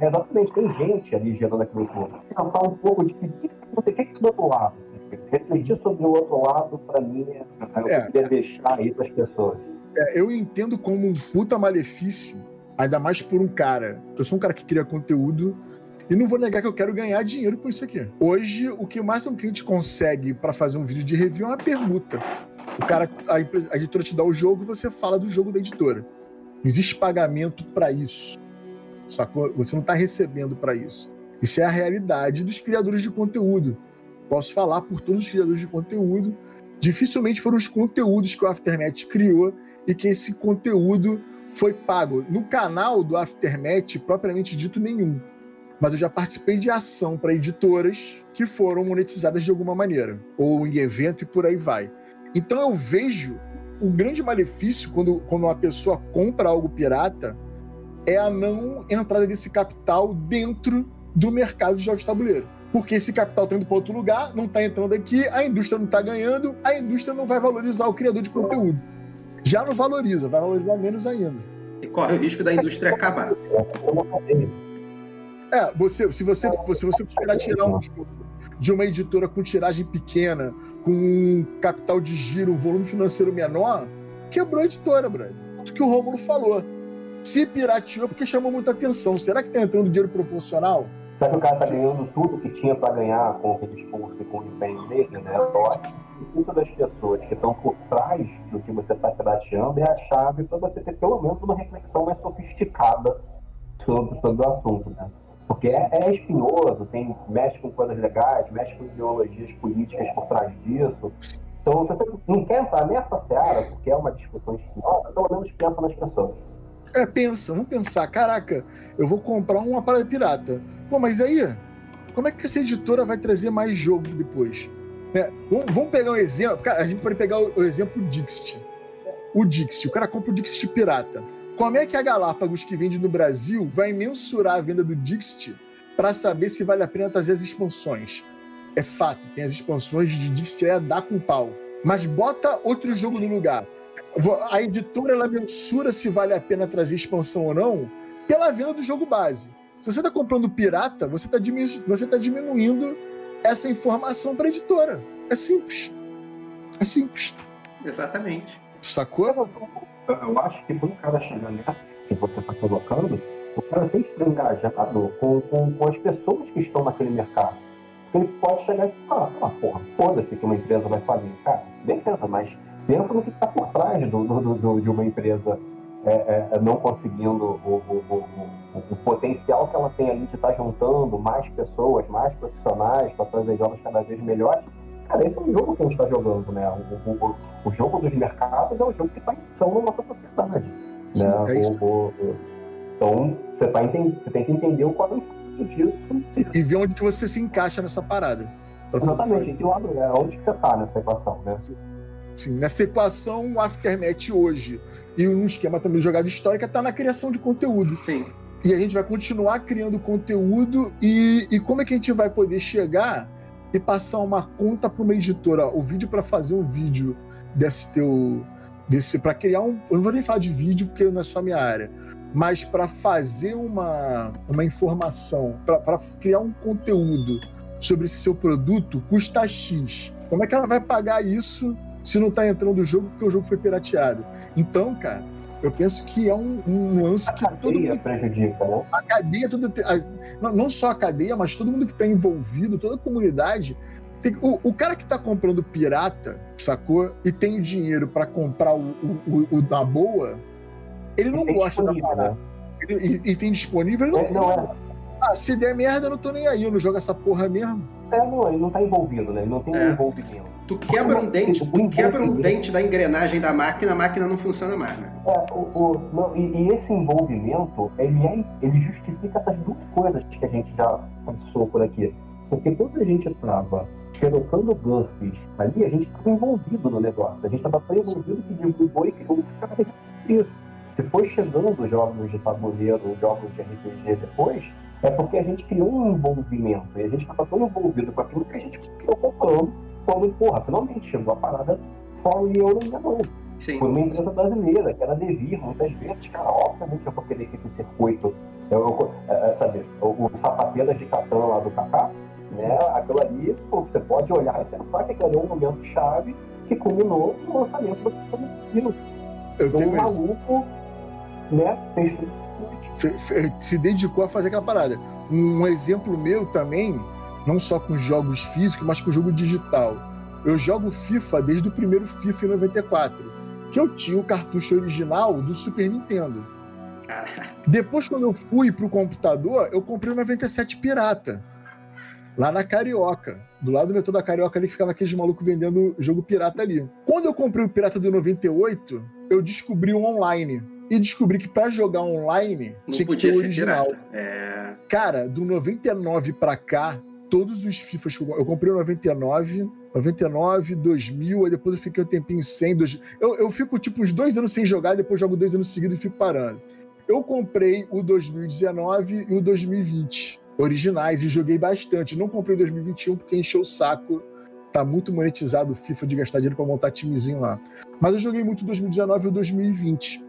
é, exatamente, tem gente ali gerando aquilo tudo. Pensar um pouco de que o que o que que do outro lado? Refletir sobre o outro lado, para mim, é, eu É. queria deixar aí para as pessoas. É, eu entendo como um puta malefício, ainda mais por um cara. Eu sou um cara que cria conteúdo e não vou negar que eu quero ganhar dinheiro com isso aqui. Hoje, o que mais que a gente consegue para fazer um vídeo de review é uma permuta. O cara, a, a editora te dá o jogo e você fala do jogo da editora. Não existe pagamento para isso. Sacou? Você não está recebendo para isso. Isso é a realidade dos criadores de conteúdo. Posso falar por todos os criadores de conteúdo. Dificilmente foram os conteúdos que o Aftermath criou e que esse conteúdo foi pago. No canal do Aftermath, propriamente dito, nenhum. Mas eu já participei de ação para editoras que foram monetizadas de alguma maneira, ou em evento e por aí vai. Então eu vejo o grande malefício quando, quando uma pessoa compra algo pirata é a não entrada desse capital dentro do mercado de jogos de tabuleiro. Porque esse capital está indo para outro lugar, não está entrando aqui, a indústria não está ganhando, a indústria não vai valorizar o criador de conteúdo. Já não valoriza, vai valorizar menos ainda. E corre o risco da indústria acabar. É, você, se você, se você esperar tirar um de uma editora com tiragem pequena, com um capital de giro, um volume financeiro menor, quebrou a editora, brother. O que o Romulo falou. Se pirateou porque chamou muita atenção. Será que tá entrando dinheiro proporcional? Será que o cara tá ganhando tudo que tinha para ganhar com o discurso e com o empenho dele, né? Eu acho que das pessoas que estão por trás do que você está pirateando é a chave para você ter pelo menos uma reflexão mais sofisticada sobre, sobre o assunto, né? Porque é, é espinhoso, tem, mexe com coisas legais, mexe com ideologias políticas por trás disso. Então, você não quer entrar nessa seara, porque é uma discussão espinhosa, pelo menos pensa nas pessoas. É, pensa, vamos pensar. Caraca, eu vou comprar uma parada pirata. Pô, mas aí, como é que essa editora vai trazer mais jogo depois? Vamos, vamos pegar um exemplo. Cara, a gente pode pegar o, o exemplo Dixit. O Dixit, o cara compra o Dixit pirata. Como é que a Galápagos, que vende no Brasil, vai mensurar a venda do Dixit para saber se vale a pena trazer as expansões? É fato, tem as expansões de Dixit é dar com pau. Mas bota outro jogo no lugar. A editora ela mensura se vale a pena trazer expansão ou não pela venda do jogo base. Se você está comprando pirata, você está diminu você tá diminuindo essa informação para a editora. É simples. É simples. Exatamente. Sacou? Eu, eu acho que quando o cara chegar nessa que você está colocando, o cara tem que estar engajado com, com, com as pessoas que estão naquele mercado. Porque ele pode chegar e falar, ah, porra, foda-se que uma empresa vai falir. Cara, beleza, mas pensa no que está por trás do, do, do, de uma empresa é, é, não conseguindo o, o, o, o, potencial que ela tem ali de estar tá juntando mais pessoas, mais profissionais para fazer jogos cada vez melhores. Cara, esse é um jogo que a gente está jogando, né? O, jogo dos mercados é um jogo que está em ação na nossa sociedade. Sim, né? é então, você, tá, você tem que entender o qual é o impacto disso. E ver onde que você se encaixa nessa parada. Exatamente, que lado é, onde que você está nessa equação, né? Assim, nessa equação, o Aftermath hoje e um esquema também de jogada histórica está na criação de conteúdo. Sim. E a gente vai continuar criando conteúdo e, e como é que a gente vai poder chegar e passar uma conta para uma editora? O vídeo para fazer um vídeo desse teu. Desse, para criar um. Eu não vou nem falar de vídeo porque não é só a minha área. Mas para fazer uma, uma informação, para criar um conteúdo sobre esse seu produto, custa X. Como é que ela vai pagar isso se não tá entrando o jogo porque o jogo foi pirateado? Então, cara, eu penso que é um, um lance que A todo cadeia mundo prejudica, né? a cadeia, toda, a- não, só a cadeia, mas todo mundo que está envolvido, toda a comunidade. tem- o, o cara que está comprando pirata, sacou? E tem o dinheiro para comprar o, o, o- da boa, ele não gosta da parada. né? Ele- E, e tem disponível, ele não, É, não é. Ah, se der merda, eu não tô nem aí, eu não jogo essa porra mesmo. É, não, ele não tá envolvido, né? Ele não tem É. envolvimento. Tu quebra um dente, tu quebra um dente da engrenagem da máquina, a máquina não funciona mais, né? É, o, o- não, e, e esse envolvimento, ele, é, ele justifica essas duas coisas que a gente já passou por aqui. Porque quando a gente estava colocando buffs ali, a gente estava envolvido no negócio. A gente estava tão envolvido que divulgou e criou cada vez isso. Se foi chegando jogos de tabuleiro, jogos de RPG depois, é porque a gente criou um envolvimento. E a gente estava tão envolvido com aquilo que a gente ficou comprando. Quando, porra, finalmente chegou a parada só e eu não. Sim. Foi uma empresa brasileira, que era Devir, muitas vezes, cara, obviamente eu vou querer que esse circuito, eu, eu, é, é, sabe, o, o sapateiras de Catan lá do Kaká, né, aquilo ali, pô, você pode olhar e pensar que aquilo ali é um momento chave que culminou no lançamento do Brasil. Eu Então, tenho um maluco, né, fez se dedicou a fazer aquela parada. Um exemplo meu também, não só com jogos físicos, mas com jogo digital. Eu jogo FIFA desde o primeiro FIFA em 94, que eu tinha o cartucho original do Super Nintendo. Cara, Depois, quando eu fui pro computador, eu comprei o 97 Pirata. Lá na Carioca. Do lado do metrô da Carioca ali que ficava aqueles malucos vendendo jogo pirata ali. Quando eu comprei o Pirata do 98, eu descobri o online. E descobri que pra jogar online não tinha que ter o ser original. É. Cara, do 99 pra cá, todos os FIFAs que eu, eu comprei o 99, 99, 2000, aí depois eu fiquei um tempinho sem. Dois, eu, eu fico tipo uns dois anos sem jogar, depois jogo dois anos seguidos e fico parando. Eu comprei o 2019 e o 2020 originais e joguei bastante. Não comprei o 2021 porque encheu o saco. Tá muito monetizado o FIFA de gastar dinheiro pra montar timezinho lá. Mas eu joguei muito o 2019 e o 2020,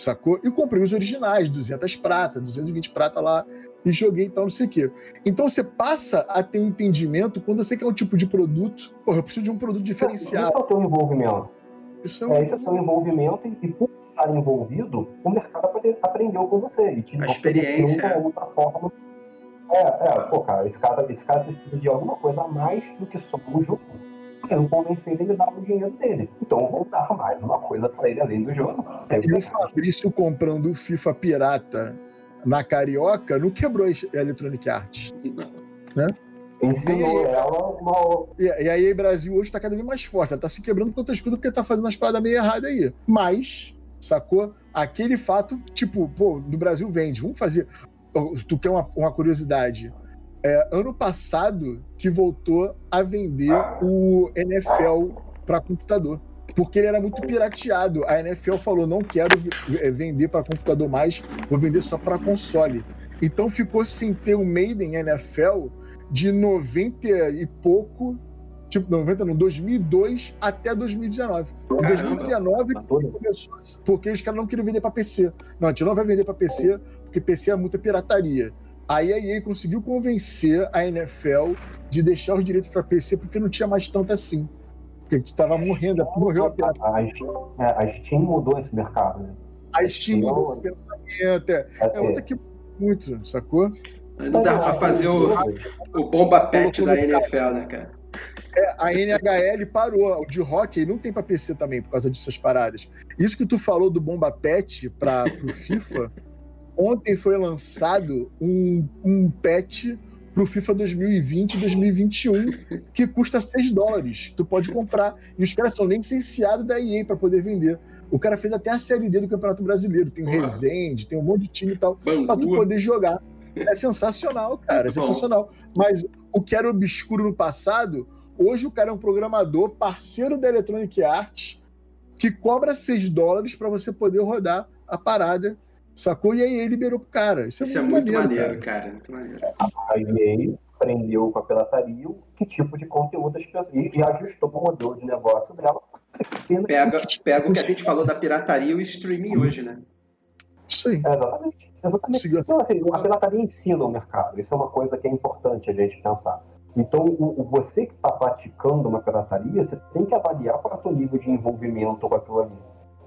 sacou? E comprei os originais, 200 prata, 220 prata lá, e joguei e tal, não sei o quê. Então você passa a ter um entendimento quando você quer um tipo de produto. Porra, eu preciso de um produto Isso diferenciado. é o teu envolvimento. Isso é um. É, esse é o seu envolvimento e, e por estar envolvido, o mercado apre- aprendeu com você. E te A experiência. uma outra forma. É, é, pô, cara, esse cara, esse cara precisa de alguma coisa a mais do que só o jogo. Eu convenci ele a dar o dinheiro dele. Então dar mais uma coisa pra ele além do jogo. E o Fabrício comprando o FIFA pirata na Carioca não quebrou a Electronic Arts. ensinou E aí? ela uma. E, e aí, o Brasil hoje tá cada vez mais forte. Ela tá se quebrando com outras coisas porque tá fazendo as paradas meio erradas aí. Mas, sacou? Aquele fato, tipo, pô, no Brasil vende. Vamos fazer. Tu quer uma, uma curiosidade? É, ano passado que voltou a vender o NFL para computador. Porque ele era muito pirateado. A NFL falou: não quero eh, vender para computador mais, vou vender só para console. Então ficou sem ter o Maiden NFL de 90 e pouco, tipo, 90 não, 2002 até 2019. Em Caramba. 2019 Tá começou, porque os caras não queriam vender para PC. Não, a gente não vai vender para PC, porque PC é muita pirataria. Aí a EA conseguiu convencer a NFL de deixar os direitos para PC porque não tinha mais tanto assim. Porque a gente tava morrendo, morreu a pirataria. A, Steam- é, a Steam mudou esse mercado. Né? A Steam mudou esse pensamento. É, é outra que muito, sacou? Não dá pra fazer o, o bomba pet da NFL, né, cara? É, a NHL parou. O de hockey não tem pra PC também, por causa dessas paradas. Isso que tu falou do Bomba Pet para pro FIFA, ontem foi lançado um, um patch pro FIFA 2020 e 2021 que custa 6 dólares. Tu pode comprar. E os caras são licenciados da EA para poder vender. O cara fez até a Série D do Campeonato Brasileiro. Tem o. Resende, tem um monte de time e tal. pra tu poder jogar. É sensacional, cara, é sensacional. Mas o que era obscuro no passado, Hoje o cara é um programador, parceiro da Electronic Arts, que cobra 6 dólares para você poder rodar a parada, sacou? E aí ele liberou pro cara. Isso é Isso é muito, muito maneiro, maneiro, cara. Muito maneiro. A EA aprendeu com a pirataria o que tipo de conteúdo as pessoas. E, e ajustou para o modelo de negócio dela. Pega, pega o que a gente falou da pirataria e o streaming hoje, né? Isso aí. É, exatamente. exatamente. Não, assim, a pirataria ensina o mercado. Isso é uma coisa que é importante a gente pensar. Então, o, o- você que está praticando uma pirataria, você tem que avaliar qual é o seu nível de envolvimento com aquilo ali.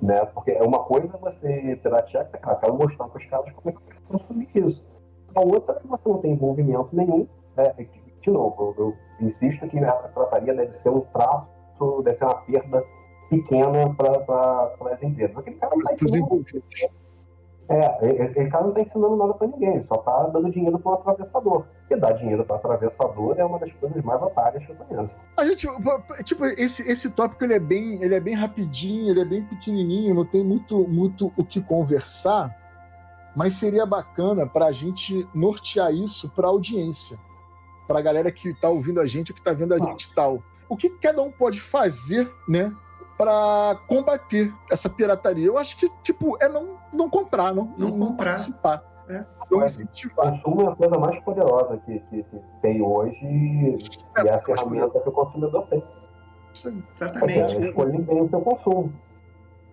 Né? Porque é uma coisa você piratear, que cara, quero mostrar para os caras como é que quero consumir isso. A outra é que você não tem envolvimento nenhum. Né? De novo, eu, eu insisto que essa pirataria deve ser um traço, deve ser uma perda pequena para as empresas. Aquele cara não está envolvidos. É, ele, ele cara não tá ensinando nada pra ninguém, ele só tá dando dinheiro pro atravessador. E dar dinheiro pro atravessador é uma das coisas mais otárias que eu conheço. A gente, tipo, esse, esse tópico ele é bem, ele é bem rapidinho, ele é bem pequenininho, não tem muito, muito o que conversar, mas seria bacana para a gente nortear isso para a audiência, para a galera que está ouvindo a gente ou que está vendo a gente tal. O que cada um pode fazer, né, para combater essa pirataria? Eu acho que tipo é não, não comprar, não, Não comprar. participar, É. não incentivar. Consumo é a coisa mais poderosa que, que, que tem hoje e É, é a mais ferramenta que o consumidor tem. Exatamente. É escolher bem o seu consumo.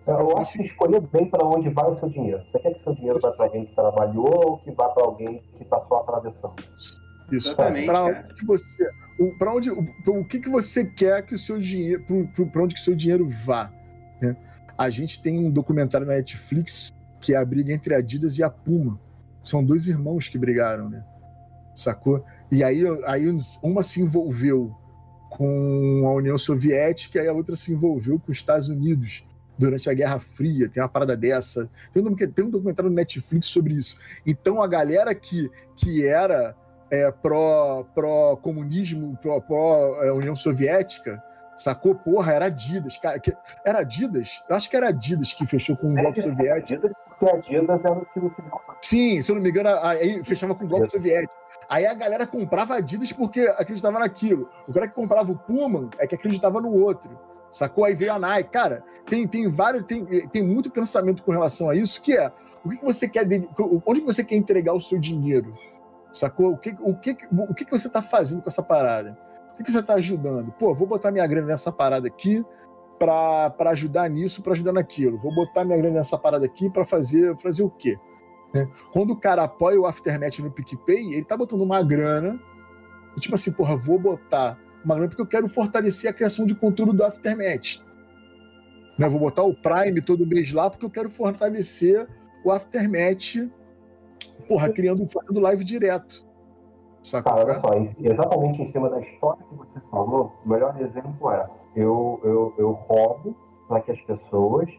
Eu acho que escolher bem para onde vai o seu dinheiro. Você quer que seu dinheiro vá para alguém que trabalhou ou que vá para alguém que está só atravessando? Isso. Exatamente, Para onde você, o, pra onde, o, o que que você quer que o seu dinheiro, para onde que o seu dinheiro vá? né? A gente tem um documentário na Netflix que é a briga entre a Adidas e a Puma. São dois irmãos que brigaram, né? Sacou? E aí, aí uma se envolveu com a União Soviética e a outra se envolveu com os Estados Unidos durante a Guerra Fria. Tem uma parada dessa. Tem um, tem um documentário no Netflix sobre isso. Então a galera que, que era é, pró- pró-comunismo, pró, pró, é, Soviética, sacou? Porra, era Adidas. Cara, que- era Adidas? Eu acho que era Adidas que fechou com o Bloco Soviético. Adidas, porque Adidas era o que o Sim, se eu não me engano, aí fechava com o Bloco Soviético. Aí a galera comprava Adidas porque acreditava naquilo. O cara que comprava o Puma é que acreditava no outro. Sacou? Aí veio a Nike. Cara, tem, tem vários, tem, tem muito pensamento com relação a isso, que é o que, que você quer, de- onde você quer entregar o seu dinheiro? Sacou? O que, o que, o que, você tá fazendo com essa parada? O que, que você tá ajudando? Pô, vou botar minha grana nessa parada aqui para ajudar nisso, para ajudar naquilo. Vou botar minha grana nessa parada aqui para fazer, fazer o quê? né? Quando o cara apoia o Aftermath no PicPay, ele tá botando uma grana, tipo assim, porra, vou botar uma grana porque eu quero fortalecer a criação de conteúdo do Aftermath. Né? Vou botar o Prime todo mês lá porque eu quero fortalecer o Aftermath, porra, criando, fazendo live direto. Sacou? Cara, olha só, exatamente em cima da história que você falou, o melhor exemplo é: eu, eu, eu roubo para que as pessoas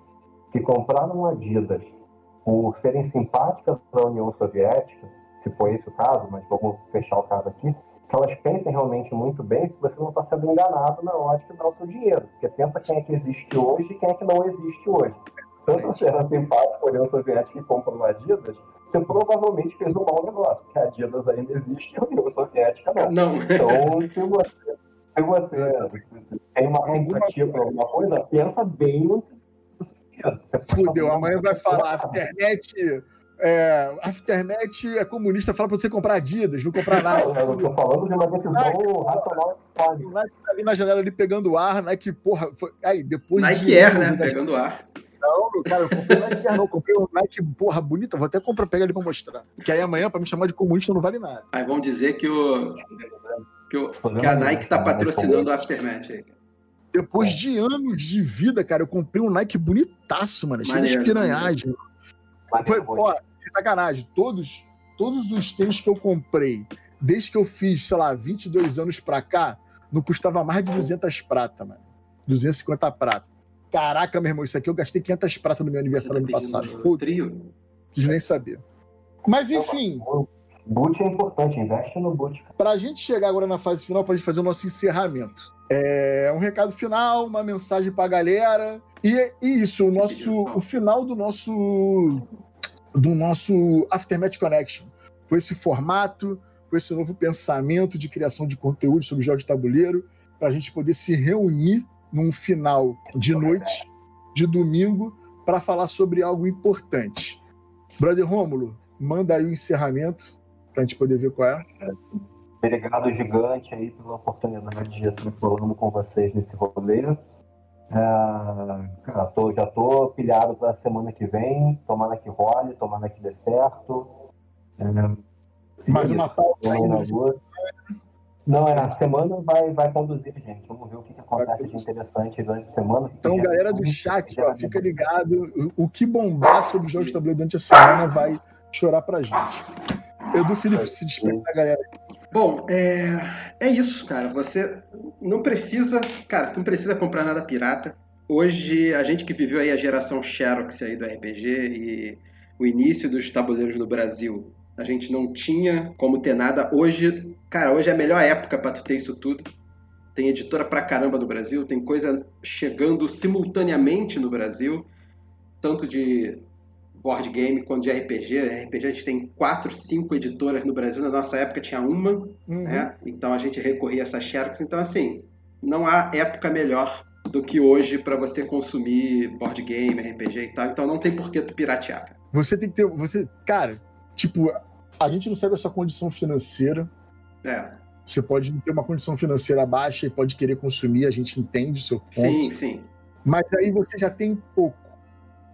que compraram Adidas por serem simpáticas à União Soviética, se for esse o caso, mas vamos fechar o caso aqui, que elas pensem realmente muito bem se você não está sendo enganado na hora de dar o seu dinheiro. Porque pensa quem é que existe hoje e quem é que não existe hoje. Tanto você era simpático à União Soviética e comprou Adidas, você provavelmente fez um mau negócio, porque a Adidas ainda existe e a União Soviética não. Não. Então, se você, se você tem uma simpatia por alguma coisa, pensa bem você pode Fudeu, amanhã vai falar. Afternet. É, Afternet é comunista, fala pra você comprar Adidas, não comprar nada. Eu tô falando de uma decisão racional Nike tá ali na janela ali pegando ar, Nike, porra. Foi... Aí, depois Nike de Air, anos né? Pegando ar. Não, cara, eu comprei um Nike Air, não. Eu comprei um Nike, porra, bonita. Vou até comprar, pegar ali pra mostrar. Que aí amanhã, pra me chamar de comunista, não vale nada. Aí vão dizer que o. Que, o, que a Nike tá patrocinando o Aftermath aí. Depois de anos de vida, cara, eu comprei um Nike bonitaço, mano. Cheio de espiranhagem. Foi, ó, sem sacanagem, todos, todos os tênis que eu comprei, desde que eu fiz, sei lá, 22 anos pra cá, não custava mais de 200 prata, mano. 250 prata. Caraca, meu irmão, isso aqui eu gastei 500 prata no meu aniversário ano passado. Foda-se. Quis nem saber. Mas enfim, boot é importante, investe no boot. cara. pra gente chegar agora na fase final, pra gente fazer o nosso encerramento. É um recado final, uma mensagem pra galera. E, e isso, o nosso. O final do nosso. Do nosso Aftermath Connection. Com esse formato, com esse novo pensamento de criação de conteúdo sobre jogos de tabuleiro. para a gente poder se reunir num final de noite, de domingo, para falar sobre algo importante. Brother Rômulo, manda aí o encerramento para a gente poder ver qual é. Obrigado, gigante, aí, pela oportunidade de estar falando com vocês nesse rolê. É, cara, tô, já tô pilhado para a semana que vem, tomara que role, tomara que dê certo. É, Mais uma pauta lua. Não, é, a semana vai, vai conduzir, gente. Vamos ver o que, que acontece de interessante durante a semana. Então, galera do chat, ó, fica ligado. O, o que bombar sobre os jogos de tabuleiro durante a semana vai chorar pra gente. Edu Felipe, se despede da galera. Bom, é, é isso, cara. Você não precisa, cara, você não precisa comprar nada pirata. Hoje, a gente que viveu aí a geração Xerox aí do RPG e o início dos tabuleiros no Brasil, a gente não tinha como ter nada. Hoje, cara, hoje é a melhor época para tu ter isso tudo. Tem editora pra caramba no Brasil, tem coisa chegando simultaneamente no Brasil, tanto de board game quanto de RPG. RPG a gente tem quatro, cinco editoras no Brasil. Na nossa época tinha uma, uhum. né? Então a gente recorria a essas Xerox. Então, assim, não há época melhor do que hoje para você consumir board game, RPG e tal. Então não tem por que tu piratear. Cara. Você tem que ter. Você, cara, tipo, a gente não sabe a sua condição financeira. É. Você pode ter uma condição financeira baixa e pode querer consumir, a gente entende o seu ponto. Sim, sim. Mas aí você já tem pouco.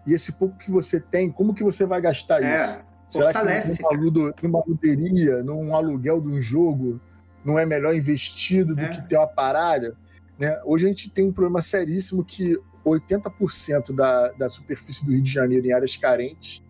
E esse pouco que você tem, como que você vai gastar é, isso? Será fortalece. que numa, numa luderia, num aluguel de um jogo, não é melhor investido do é. que ter uma parada? Né? Hoje a gente tem um problema seríssimo que 80% da, da superfície do Rio de Janeiro em áreas carentes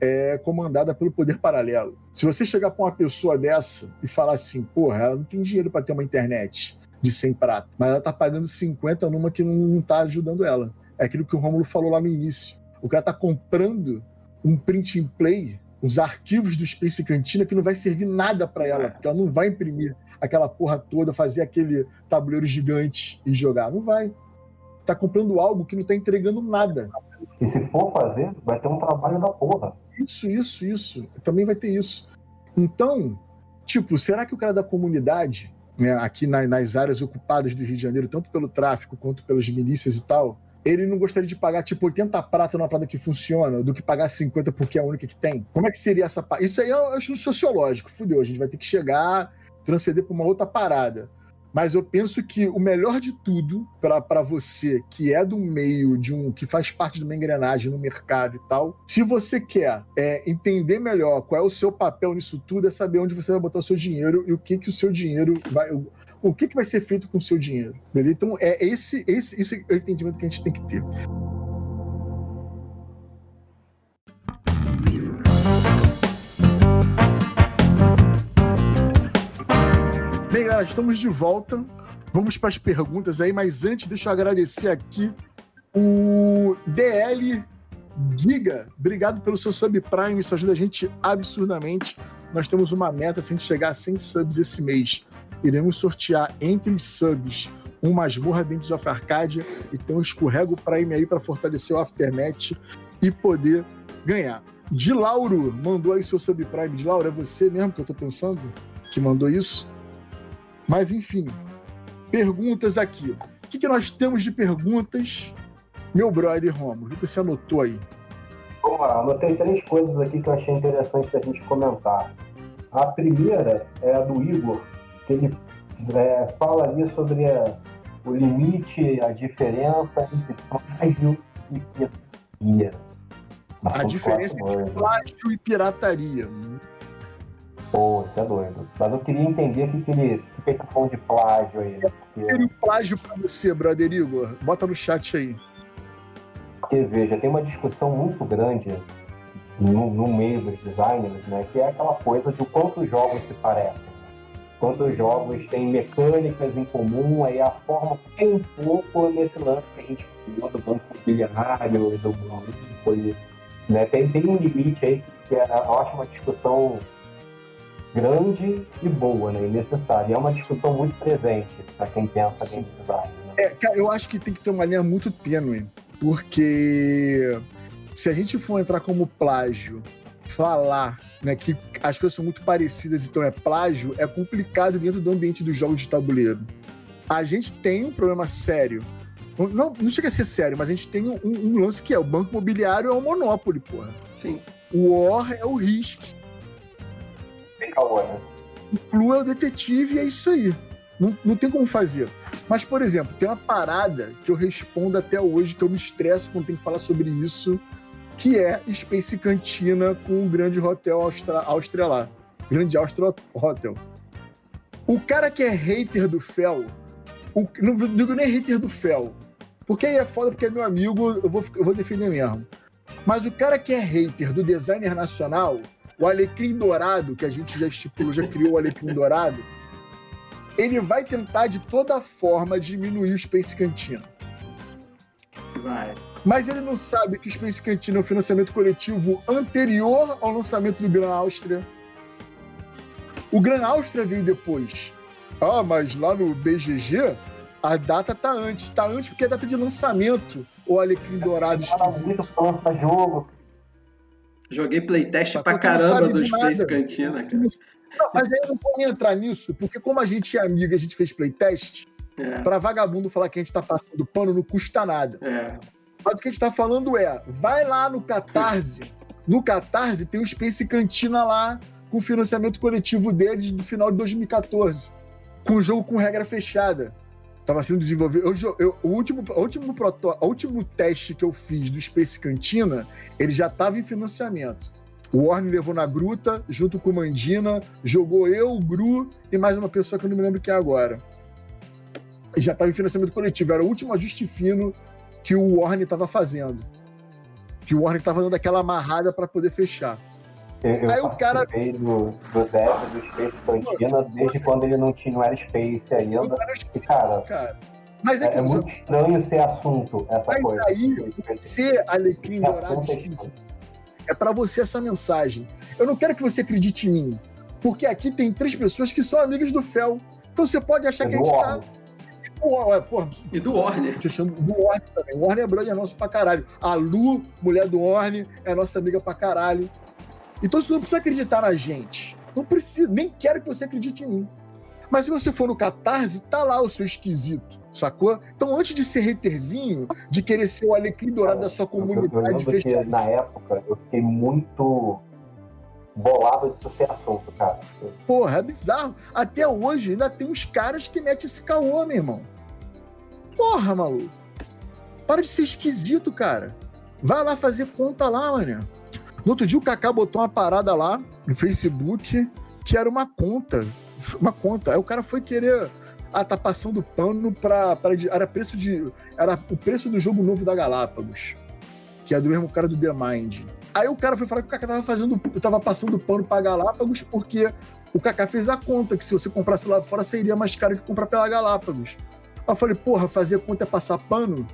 é comandada pelo poder paralelo. Se você chegar para uma pessoa dessa e falar assim, porra, ela não tem dinheiro para ter uma internet de 100 prata, mas ela tá pagando 50 numa que não tá ajudando ela. É aquilo que o Romulo falou lá no início. O cara tá comprando um print and play, os arquivos do Space Cantina que não vai servir nada para ela, porque ela não vai imprimir aquela porra toda, fazer aquele tabuleiro gigante e jogar. Não vai. Tá comprando algo que não tá entregando nada. E se for fazer, vai ter um trabalho da porra. Isso, isso, isso. Também vai ter isso. Então, tipo, será que o cara da comunidade, né, aqui na, nas áreas ocupadas do Rio de Janeiro, tanto pelo tráfico quanto pelas milícias e tal, ele não gostaria de pagar tipo 80 prata numa parada que funciona do que pagar 50 porque é a única que tem? Como é que seria essa Isso aí é um estudo sociológico. Fudeu, a gente vai ter que chegar, transcender para uma outra parada. Mas eu penso que o melhor de tudo para você que é do meio de um que faz parte de uma engrenagem no mercado e tal, se você quer é, entender melhor qual é o seu papel nisso tudo, é saber onde você vai botar o seu dinheiro e o que que o seu dinheiro vai, o que, que vai ser feito com o seu dinheiro. Beleza? Então, é esse, esse, esse é o entendimento que a gente tem que ter. Bem, galera, estamos de volta. Vamos para as perguntas aí, mas antes, deixa eu agradecer aqui o DL Giga. Obrigado pelo seu subprime, isso ajuda a gente absurdamente. Nós temos uma meta, se a gente chegar a 100 subs esse mês, iremos sortear entre os subs um masmorra dentro of Arcadia e tem um escorrego Prime aí para fortalecer o Aftermath e poder ganhar. De Lauro mandou aí seu subprime. De Lauro, é você mesmo que eu tô pensando que mandou isso? Mas enfim, perguntas aqui. O que, que nós temos de perguntas, meu brother Romulo? O que você anotou aí? Vamos lá, anotei três coisas aqui que eu achei interessante da gente comentar. A primeira é a do Igor, que ele é, fala ali sobre a, o limite, a diferença entre plágio e pirataria. A diferença entre plágio e pirataria. Pô, isso é doido. Mas eu queria entender o que, que ele, tá falando de plágio aí. Né? Seria o plágio pra você, brother Igor? Bota no chat aí. Porque, veja, tem uma discussão muito grande no, no meio dos designers, né? Que é aquela coisa de o quanto os jogos se parecem quantos jogos têm mecânicas em comum, aí a forma tem um pouco nesse lance que a gente falou do banco bilionário, do banco, né? tem, tem um limite aí que é, eu acho uma discussão grande e boa, né? E necessária. é uma discussão muito presente para quem pensa em design. Né? É, cara, eu acho que tem que ter uma linha muito tênue, porque se a gente for entrar como plágio, falar né, que as coisas são muito parecidas, então é plágio, é complicado dentro do ambiente dos jogos de tabuleiro. a gente tem um problema sério. Não, não chega a ser sério, mas a gente tem um, um lance que é o banco imobiliário é um monopólio, porra. Sim. O OR é o RISC. Né? O CLU é o detetive e é isso aí. Não, não tem como fazer. Mas, por exemplo, tem uma parada que eu respondo até hoje, que eu me estresso quando tem que falar sobre isso, que é Space Cantina com o Grande Hotel Austra. Grande Austria Hotel. O cara que é hater do Fel, o, não digo nem hater do Fel, porque aí é foda porque é meu amigo, eu vou, eu vou defender mesmo. Mas o cara que é hater do designer nacional, o Alecrim Dourado, que a gente já estipulou, já criou o Alecrim Dourado, ele vai tentar de toda forma diminuir o Space Cantina. Vai. Mas ele não sabe que o Space Cantina é um financiamento coletivo anterior ao lançamento do Gran Áustria. O Gran Áustria veio depois. Ah, mas lá no BGG, a data tá antes. Tá antes porque é a data de lançamento. O Alecrim Dourado esquisito. jogo. Joguei playtest pra caramba do Space nada. Cantina, cara. Não, mas aí eu não vou entrar nisso, porque como a gente é amigo e a gente fez playtest, é. pra vagabundo falar que a gente tá passando pano não custa nada. É. Mas o que a gente tá falando é, vai lá no Catarse, no Catarse tem o Space Cantina lá, com o financiamento coletivo deles do final de 2014, com o jogo com regra fechada. Tava sendo desenvolvido. Eu, eu, o último, o último, proto, o último teste que eu fiz do Space Cantina, ele já estava em financiamento. O Warner levou na gruta, junto com o Mandina, jogou eu, o Gru e mais uma pessoa que eu não me lembro quem é agora. E já estava em financiamento coletivo. Era o último ajuste fino que o Warner estava fazendo. Que o Warner estava dando aquela amarrada para poder fechar. Eu, Aí o cara. do, do dev do Space Cantina desde quando ele não, tinha, não era Space ainda. Não era Space, e, cara, cara. Mas é, é, é muito estranho ser assunto essa Mas coisa. aí, ser Alecrim Dourado é para você essa mensagem. Eu não quero que você acredite em mim, porque aqui tem três pessoas que são amigas do Fel. Então você pode achar é que a gente tá. e do Warner. Do Warner também. O Warner é brother nosso pra caralho. A Lu, mulher do Warner, é nossa amiga pra caralho. Então você não precisa acreditar na gente. Não precisa, nem quero que você acredite em mim. Mas se você for no Catarse, tá lá o seu esquisito, sacou? Então, antes de ser haterzinho, de querer ser o alecrim dourado da sua comunidade fechada. Na época, eu fiquei muito bolado de ser assunto, cara. Porra, é bizarro. Até hoje ainda tem uns caras que metem esse caô, meu irmão. Porra, maluco. Para de ser esquisito, cara. Vai lá fazer conta lá, mano. No outro dia o Kaká botou uma parada lá no Facebook que era uma conta. Uma conta. Aí o cara foi querer. Ah, tá passando pano pra. pra era preço de. Era o preço do jogo novo da Galápagos. Que é do mesmo cara do The Mind. Aí o cara foi falar que o Kaká tava fazendo. tava passando pano pra Galápagos porque o Kaká fez a conta que se você comprasse lá fora seria mais caro que comprar pela Galápagos. Aí eu falei, porra, fazer conta é passar pano?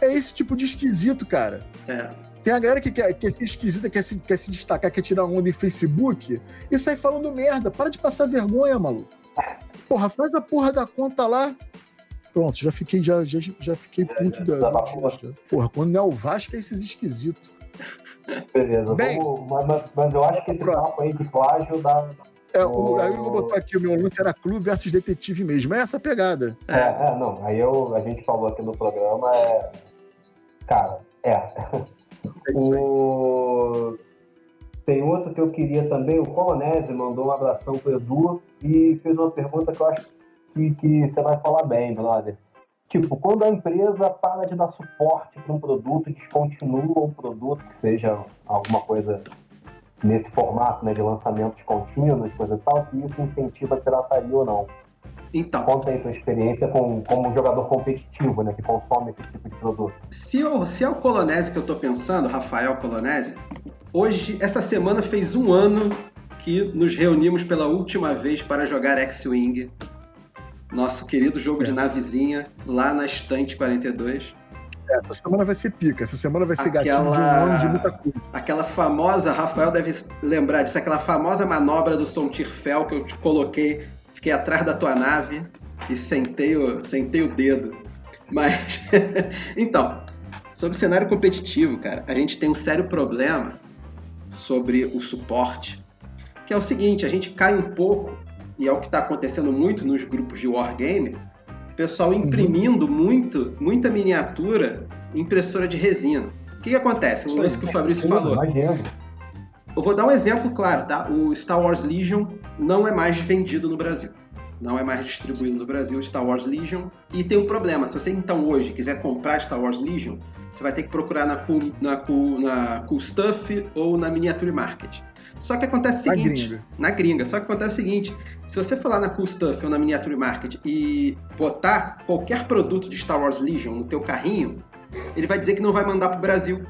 É esse tipo de esquisito, cara. É. Tem a galera que quer, quer ser esquisita, quer se, quer se destacar, quer tirar onda em Facebook e sai falando merda. Para de passar vergonha, maluco. Porra, faz a porra da conta lá. Pronto, já fiquei, já, já, já fiquei puto da. da porra, quando não é o Vasco, é esses esquisitos. Beleza, Bem, vamos, mas, mas, eu acho que esse papo aí de plágio dá. É, o, aí eu vou botar aqui, o meu lance era clube versus detetive mesmo. É essa pegada. É, é, não. Aí eu, a gente falou aqui no programa, é. Cara, é. É o... Tem outro que eu queria também, o Colonese mandou um abração pro Edu e fez uma pergunta que eu acho que, que você vai falar bem, brother. Tipo, quando a empresa para de dar suporte para um produto, descontinua um produto, que seja alguma coisa nesse formato né, de lançamentos contínuos, coisa e tal, se isso incentiva a pirataria ou não. Então. Conta aí tua experiência com, como jogador competitivo, né? Que consome esse tipo de produto. Se, eu, se é o Colonese que eu tô pensando, Rafael Colonese, hoje, essa semana fez um ano que nos reunimos pela última vez para jogar X-Wing. Nosso querido jogo é. de navezinha, lá na estante 42. É, essa semana vai ser pica, essa semana vai ser aquela... gatinho de um ano de muita coisa. Aquela famosa, Rafael deve lembrar disso, aquela famosa manobra do Sontirfel que eu te coloquei fiquei atrás da tua nave e sentei o, sentei o dedo. Mas, então, sobre o cenário competitivo, cara, a gente tem um sério problema sobre o suporte, que é o seguinte, a gente cai um pouco e é o que está acontecendo muito nos grupos de Wargame, pessoal imprimindo uhum. muito, muita miniatura impressora de resina. O que, que acontece? O lance que o Fabrício falou. Eu vou dar um exemplo claro, tá? O Star Wars Legion não é mais vendido no Brasil. Não é mais distribuído no Brasil Star Wars Legion. E tem um problema. Se você então hoje quiser comprar Star Wars Legion, você vai ter que procurar na Cool, na cool, na cool Stuff ou na Miniature Market. Só que acontece o seguinte. Na gringa. na gringa. Só que acontece o seguinte: se você for lá na Cool Stuff ou na Miniature Market e botar qualquer produto de Star Wars Legion no teu carrinho, ele vai dizer que não vai mandar para o Brasil.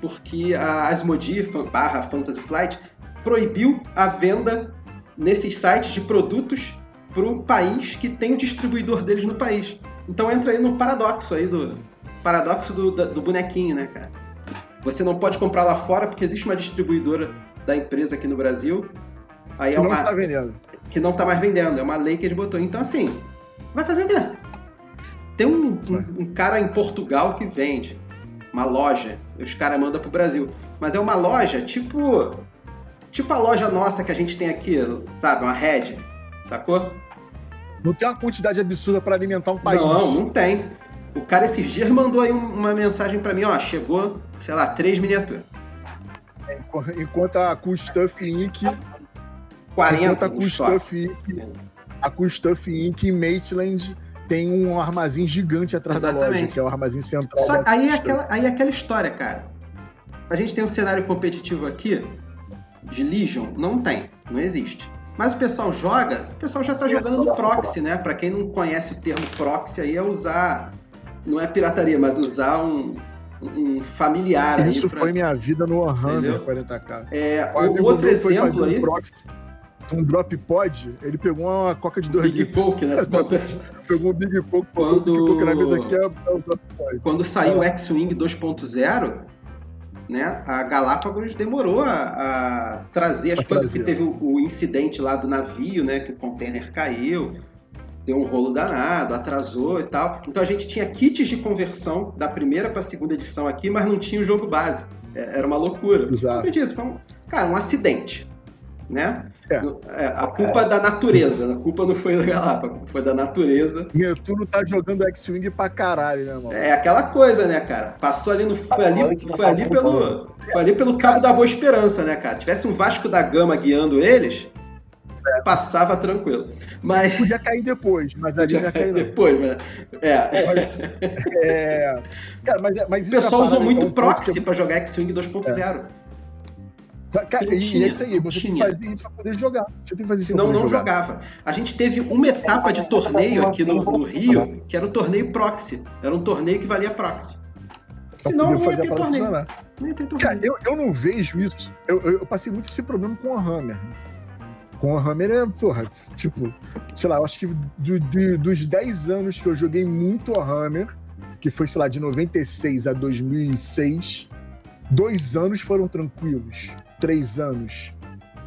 Porque a Asmodee barra Fantasy Flight proibiu a venda nesses sites de produtos para o país que tem o distribuidor deles no país. Então entra aí no paradoxo aí do paradoxo do, do bonequinho, né, cara? Você não pode comprar lá fora porque existe uma distribuidora da empresa aqui no Brasil. Aí que é uma, não está vendendo. Que não está mais vendendo. É uma lei que eles botou. Então, assim, vai fazer o quê? Tem um, um, um cara em Portugal que vende. Uma loja. Os caras mandam pro Brasil. Mas é uma loja tipo. Tipo a loja nossa que a gente tem aqui, sabe? Uma Red. Sacou? Não tem uma quantidade absurda para alimentar um país. Não, não tem. O cara esses dias mandou aí uma mensagem para mim, ó, chegou, sei lá, três miniaturas. Enquanto a Cool Stuff Inc. 40 enquanto a Cool Stuff Inc. A Inc. em Maitland tem um armazém gigante atrás Exatamente. da loja, que é o armazém central. Só, aí, é aquela, aí é aquela história, cara. A gente tem um cenário competitivo aqui de Legion? Não tem, não existe. Mas o pessoal joga, o pessoal já está jogando no proxy, né? Para quem não conhece o termo proxy aí é usar, não é pirataria, mas usar um, um familiar. Isso pra... foi minha vida no Warhammer 40k. É, o outro exemplo aí. Proxy, um drop pod, ele pegou uma coca de 2 Big Coke, né? pegou um Big Coke, quando... Big Coke na mesa aqui é, é o drop pod. Quando saiu o X-Wing 2.0, né? A Galápagos demorou a, a trazer as a coisas, trazer. que teve o, o, incidente lá do navio, né? Que o container caiu, deu um rolo danado, atrasou e tal. Então a gente tinha kits de conversão da primeira para a segunda edição aqui, mas não tinha o jogo base. É, era uma loucura. Exato. Você disse, foi um, cara, um acidente, né? É. É, a culpa é da natureza, a culpa não foi da Galápagos, foi da natureza. Netuno tá jogando X-Wing pra caralho, né, mano? É aquela coisa, né, cara? Passou ali no. Foi ali, foi ali pelo. Foi ali pelo Cabo da Boa Esperança, né, cara? Tivesse um Vasco da Gama guiando eles. passava tranquilo. Mas... Podia cair depois, mas ali ia cair depois. Mas... É. é. Cara, mas, mas o pessoal usou muito proxy pra jogar X-Wing 2.0. É. Cara, e é isso aí, você tinha. tem que fazer isso pra poder jogar. Você tem que fazer isso Senão não jogava. A gente teve uma etapa de torneio aqui no, no, Rio, que era o torneio proxy. Era um torneio que valia proxy. Senão não ia ter torneio. Não ia ter torneio. Cara, eu, eu não vejo isso. Eu, eu passei muito esse problema com a Hammer. Com a Hammer é, porra, tipo, sei lá, eu acho que do, do, dos 10 anos que eu joguei muito a Hammer, que foi, sei lá, de 96 a 2006, dois anos foram tranquilos três anos.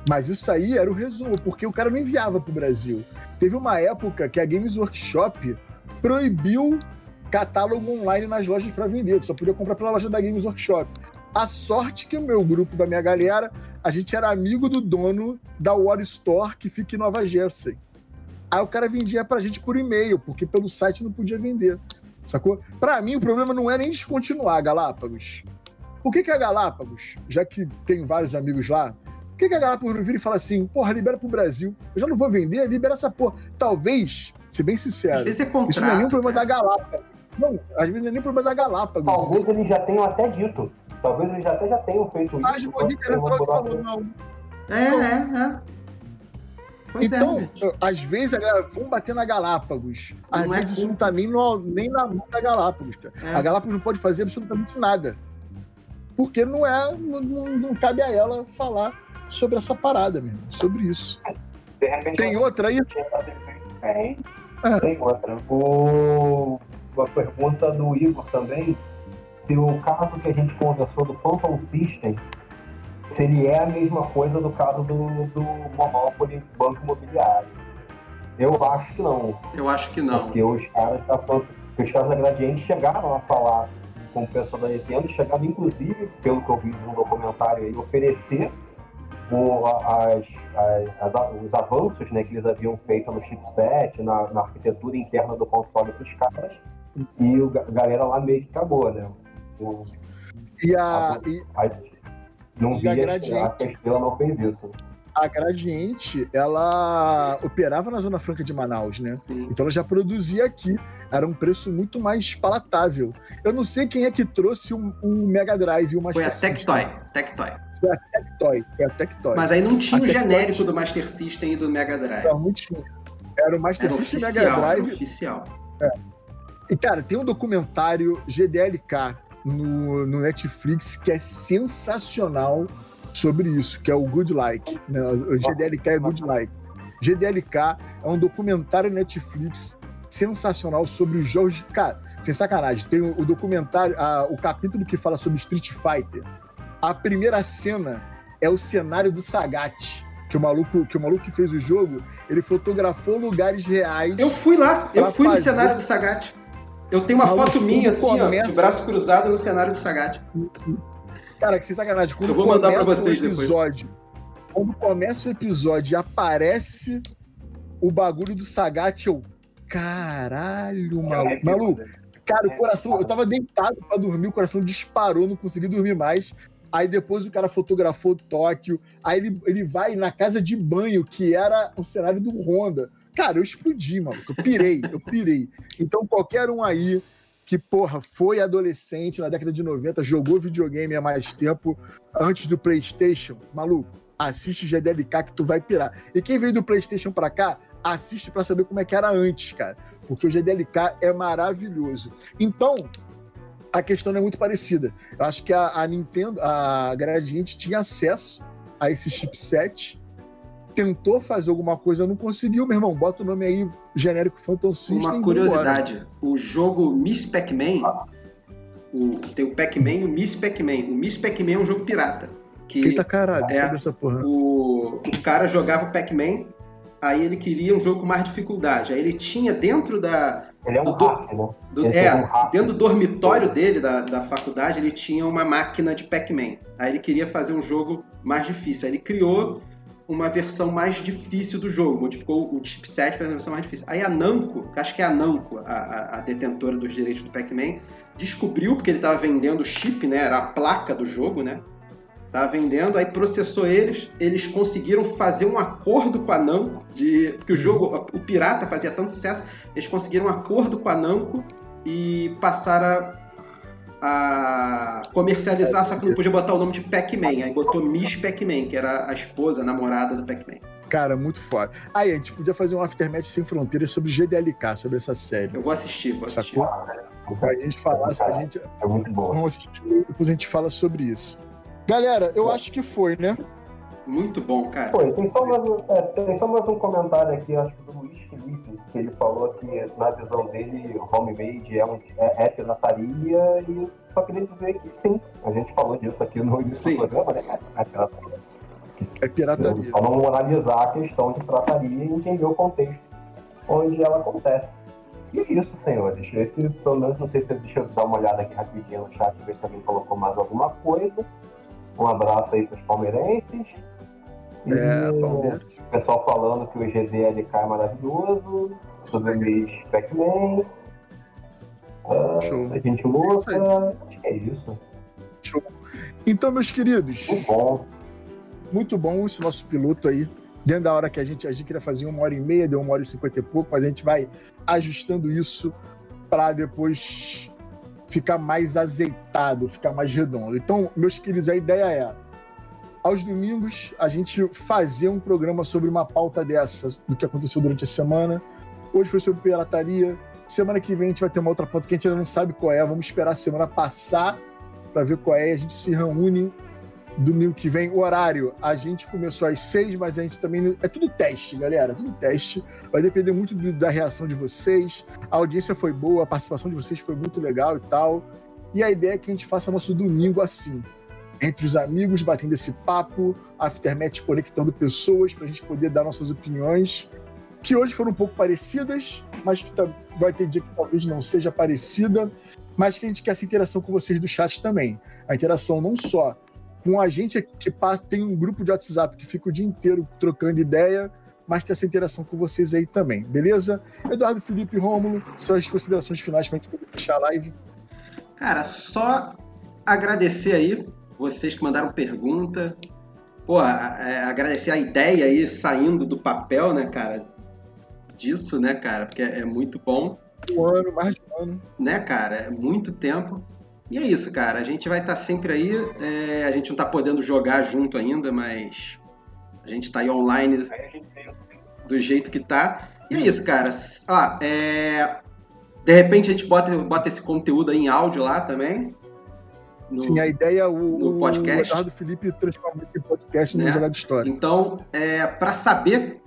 Mas isso aí era o resumo, porque o cara não enviava para o Brasil. Teve uma época que a Games Workshop proibiu catálogo online nas lojas para vender. Tu só podia comprar pela loja da Games Workshop. A sorte que o meu grupo, da minha galera, a gente era amigo do dono da War Store, que fica em Nova Jersey. Aí o cara vendia pra gente por e-mail, porque pelo site não podia vender. Sacou? Pra mim, o problema não é nem descontinuar Galápagos. Por que, que a Galápagos, já que tem vários amigos lá, por que, que a Galápagos não vira e fala assim, porra, libera pro Brasil? Eu já não vou vender, libera essa porra. Talvez, ser bem sincero, é isso não é nem um problema da Galápagos. Não, às vezes não é nem problema da Galápagos. Talvez eles já tenham até dito. Talvez eles até já tenham feito isso. Mas o Monique falou, não. É, é, é. Pois é, então, é, às vezes a galera vão bater na Galápagos. Às não é vezes é isso não tá nem, no, nem na mão da Galápagos, cara. É. A Galápagos não pode fazer absolutamente nada porque não é, não, não cabe a ela falar sobre essa parada mesmo, sobre isso. Tem outra aí? Tem, é. tem outra. O, uma pergunta do Igor também, se o caso que a gente conversou do Phantom System, se ele é a mesma coisa do caso do, do Monopoly Banco Imobiliário. Eu acho que não. Eu acho que não. Porque os caras, da, os caras da Gradiente chegaram a falar com o pessoal da Nintendo, chegava inclusive, pelo que eu vi no documentário aí, oferecer o, as, as, as, os avanços né, que eles haviam feito no chipset, na, na arquitetura interna do console para os caras, e a galera lá meio que acabou, né? E a. e, a não vi a, gradiente, a Estrela não fez isso. A Gradiente, ela operava na Zona Franca de Manaus, né? Sim. Então ela já produzia aqui. Era um preço muito mais palatável. Eu não sei quem é que trouxe o, o Mega Drive o Master Foi a Tectoy. Tectoy. Foi a Tectoy. Foi a Tectoy. Mas aí não tinha a o Tectoy genérico tinha... do Master System e do Mega Drive. Não, não tinha. Era o Master era System e Mega Drive. oficial. É. E, cara, tem um documentário GDLK no, no Netflix que é sensacional sobre isso, que é o Good Like. Né? O GDLK é Good Like. GDLK é um documentário Netflix sensacional sobre os jogos de. Cara, sem sacanagem, tem o, documentário, a, o capítulo que fala sobre Street Fighter. A primeira cena é o cenário do Sagat. Que o, maluco, que o maluco que fez o jogo, ele fotografou lugares reais. Eu fui lá, eu fui fazer... no cenário do Sagat. Eu tenho uma foto minha, assim, começa... ó, de braço cruzado no cenário do Sagat. Cara, que sem sacanagem. Quando eu vou mandar pra vocês o episódio, depois. Quando começa o episódio e aparece o bagulho do Sagat, eu. Caralho, maluco. Maluco, cara, o coração. Eu tava deitado pra dormir, o coração disparou, não consegui dormir mais. Aí depois o cara fotografou Tóquio. Aí ele, ele vai na casa de banho, que era o cenário do Honda. Cara, eu explodi, mano. Eu pirei, eu pirei. Então, qualquer um aí que, porra, foi adolescente na década de 90, jogou videogame há mais tempo, antes do PlayStation, maluco, assiste GDLK que tu vai pirar. E quem veio do PlayStation pra cá, assiste para saber como é que era antes, cara. Porque o GDLK é maravilhoso. Então, a questão é muito parecida. Eu acho que a, a Nintendo, a Gradiente tinha acesso a esse chipset tentou fazer alguma coisa, não conseguiu, meu irmão. Bota o nome aí, genérico Phantom System. Uma curiosidade: o jogo Miss Pac-Man, o, tem o Pac-Man e o Miss Pac-Man. O Miss Pac-Man é um jogo pirata. Que Eita caralho, é, essa porra. O, o cara jogava o Pac-Man, aí ele queria um jogo com mais dificuldade. Aí ele tinha dentro da. Ele é um do, né? do, é, é um dentro do dormitório dele, da, da faculdade, ele tinha uma máquina de Pac-Man. Aí ele queria fazer um jogo mais difícil. Aí ele criou uma versão mais difícil do jogo, modificou o chipset para uma versão mais difícil. Aí a Namco, acho que é a Namco, a, a detentora dos direitos do Pac-Man, descobriu, porque ele estava vendendo o chip, né, era a placa do jogo, né, estava vendendo, aí processou eles, eles conseguiram fazer um acordo com a Namco, de, porque o jogo, o Pirata fazia tanto sucesso, eles conseguiram um acordo com a Namco e passaram a comercializar, só que não podia botar o nome de Pac-Man. Aí botou Miss Pac-Man, que era a esposa, a namorada do Pac-Man. Cara, muito foda. Aí, a gente podia fazer um Aftermath Sem Fronteiras sobre GDLK, sobre essa série. Eu vou assistir, vou assistir. Sacou? Pra gente falar, a gente... É muito bom. Vamos assistir, depois a gente fala sobre isso. Galera, eu acho que foi, né? Muito bom, cara. Foi, tem só mais um, é, tem só mais um comentário aqui, acho que do Luiz Felipe, que ele falou que na visão dele, o homemade é, um, é, é pirataria e só queria dizer que sim, a gente falou disso aqui no início do programa, né? É pirataria. É pirataria. Só não analisar a questão de pirataria e entender o contexto onde ela acontece. E é isso, senhores. Esse, pelo menos, não sei se deixa eu dar uma olhada aqui rapidinho no chat, ver se alguém colocou mais alguma coisa. Um abraço aí para os palmeirenses. É, Palmeiras. O pessoal falando que o GDLK é maravilhoso, sobre o mês Pac-Man. Uh, Show. A gente luta. É Acho que é isso. Show. Então, meus queridos. Muito bom. Muito bom esse nosso piloto aí. Dentro da hora que a gente, a gente queria fazer uma hora e meia, deu uma hora e cinquenta e pouco, mas a gente vai ajustando isso para depois ficar mais azeitado, ficar mais redondo. Então, meus queridos, a ideia é aos domingos a gente fazer um programa sobre uma pauta dessas, do que aconteceu durante a semana. Hoje foi sobre pirataria. Semana que vem a gente vai ter uma outra pauta que a gente ainda não sabe qual é. Vamos esperar a semana passar para ver qual é. A gente se reúne domingo que vem. O horário, a gente começou às seis, mas a gente também. É tudo teste, galera. Tudo teste. Vai depender muito da reação de vocês. A audiência foi boa, a participação de vocês foi muito legal e tal. E a ideia é que a gente faça nosso domingo assim entre os amigos, batendo esse papo, Aftermath conectando pessoas para a gente poder dar nossas opiniões, que hoje foram um pouco parecidas, mas que vai ter dia que talvez não seja parecida, mas que a gente quer essa interação com vocês do chat também. A interação não só com a gente que passa, tem um grupo de WhatsApp que fica o dia inteiro trocando ideia, mas tem essa interação com vocês aí também, beleza? Eduardo Felipe Rômulo, suas considerações finais para a gente poder fechar a live. Cara, só agradecer aí vocês que mandaram pergunta. Pô, é, agradecer a ideia aí saindo do papel, né, cara? Disso, né, cara? Porque é muito bom. Um ano, mais de um ano. Né, cara? É muito tempo. E é isso, cara. A gente vai estar sempre aí. É, a gente não está podendo jogar junto ainda, mas a gente está aí online do jeito que tá. E é isso, cara. Ó, é... De repente a gente bota, bota esse conteúdo aí em áudio lá também. No, Sim, a ideia é o, no podcast. o Eduardo Felipe transformar esse podcast né? no Jogada História. Então, é, para saber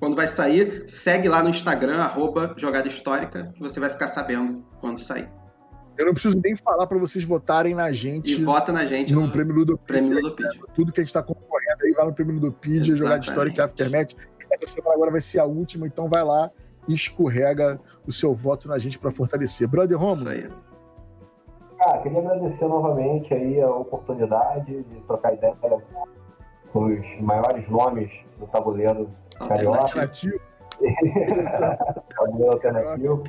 quando vai sair, segue lá no Instagram, arroba Jogada Histórica, que você vai ficar sabendo quando sair. Eu não preciso nem falar para vocês votarem na gente. E vota na gente no, no Prêmio Ludopedia. Prêmio Ludopedia. Tudo que a gente está concorrendo aí vai no Prêmio Ludopedia, Jogada Histórica Aftermath. Essa semana agora vai ser a última, então vai lá e escorrega o seu voto na gente para fortalecer. Brother Romulo. Ah, queria agradecer novamente aí a oportunidade de trocar ideia com os maiores nomes do tabuleiro carioca. Alternativo. tabuleiro alternativo.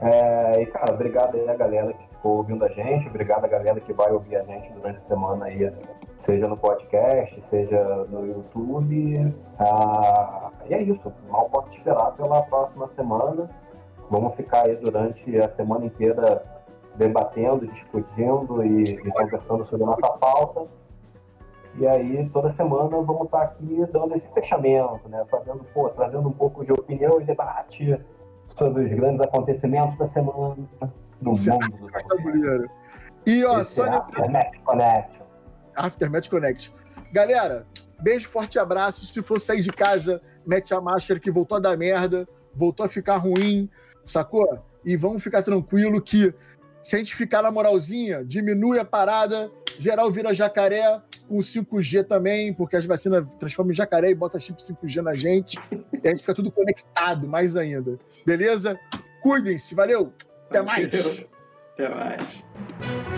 É, e, cara, obrigado aí a galera que ficou ouvindo a gente, obrigado a galera que vai ouvir a gente durante a semana aí, seja no podcast, seja no YouTube. Ah, e é isso, mal posso esperar pela próxima semana. Vamos ficar aí durante a semana inteira debatendo, discutindo e, e conversando sobre a nossa pauta. E aí, toda semana, vamos estar aqui dando esse fechamento, né? Fazendo, pô, trazendo um pouco de opinião e debate sobre os grandes acontecimentos da semana no Você mundo. E, ó, esse só... É Aftermath Connection. Aftermath Connection. Galera, beijo, forte abraço. Se for sair de casa, mete a máscara que voltou a dar merda, voltou a ficar ruim, sacou? E vamos ficar tranquilo que se a gente ficar na moralzinha, diminui a parada, geral vira jacaré, com 5G também, porque as vacinas transformam em jacaré e bota chip 5G na gente. e a gente fica tudo conectado, mais ainda. Beleza? Cuidem-se, valeu! Até mais! Até mais!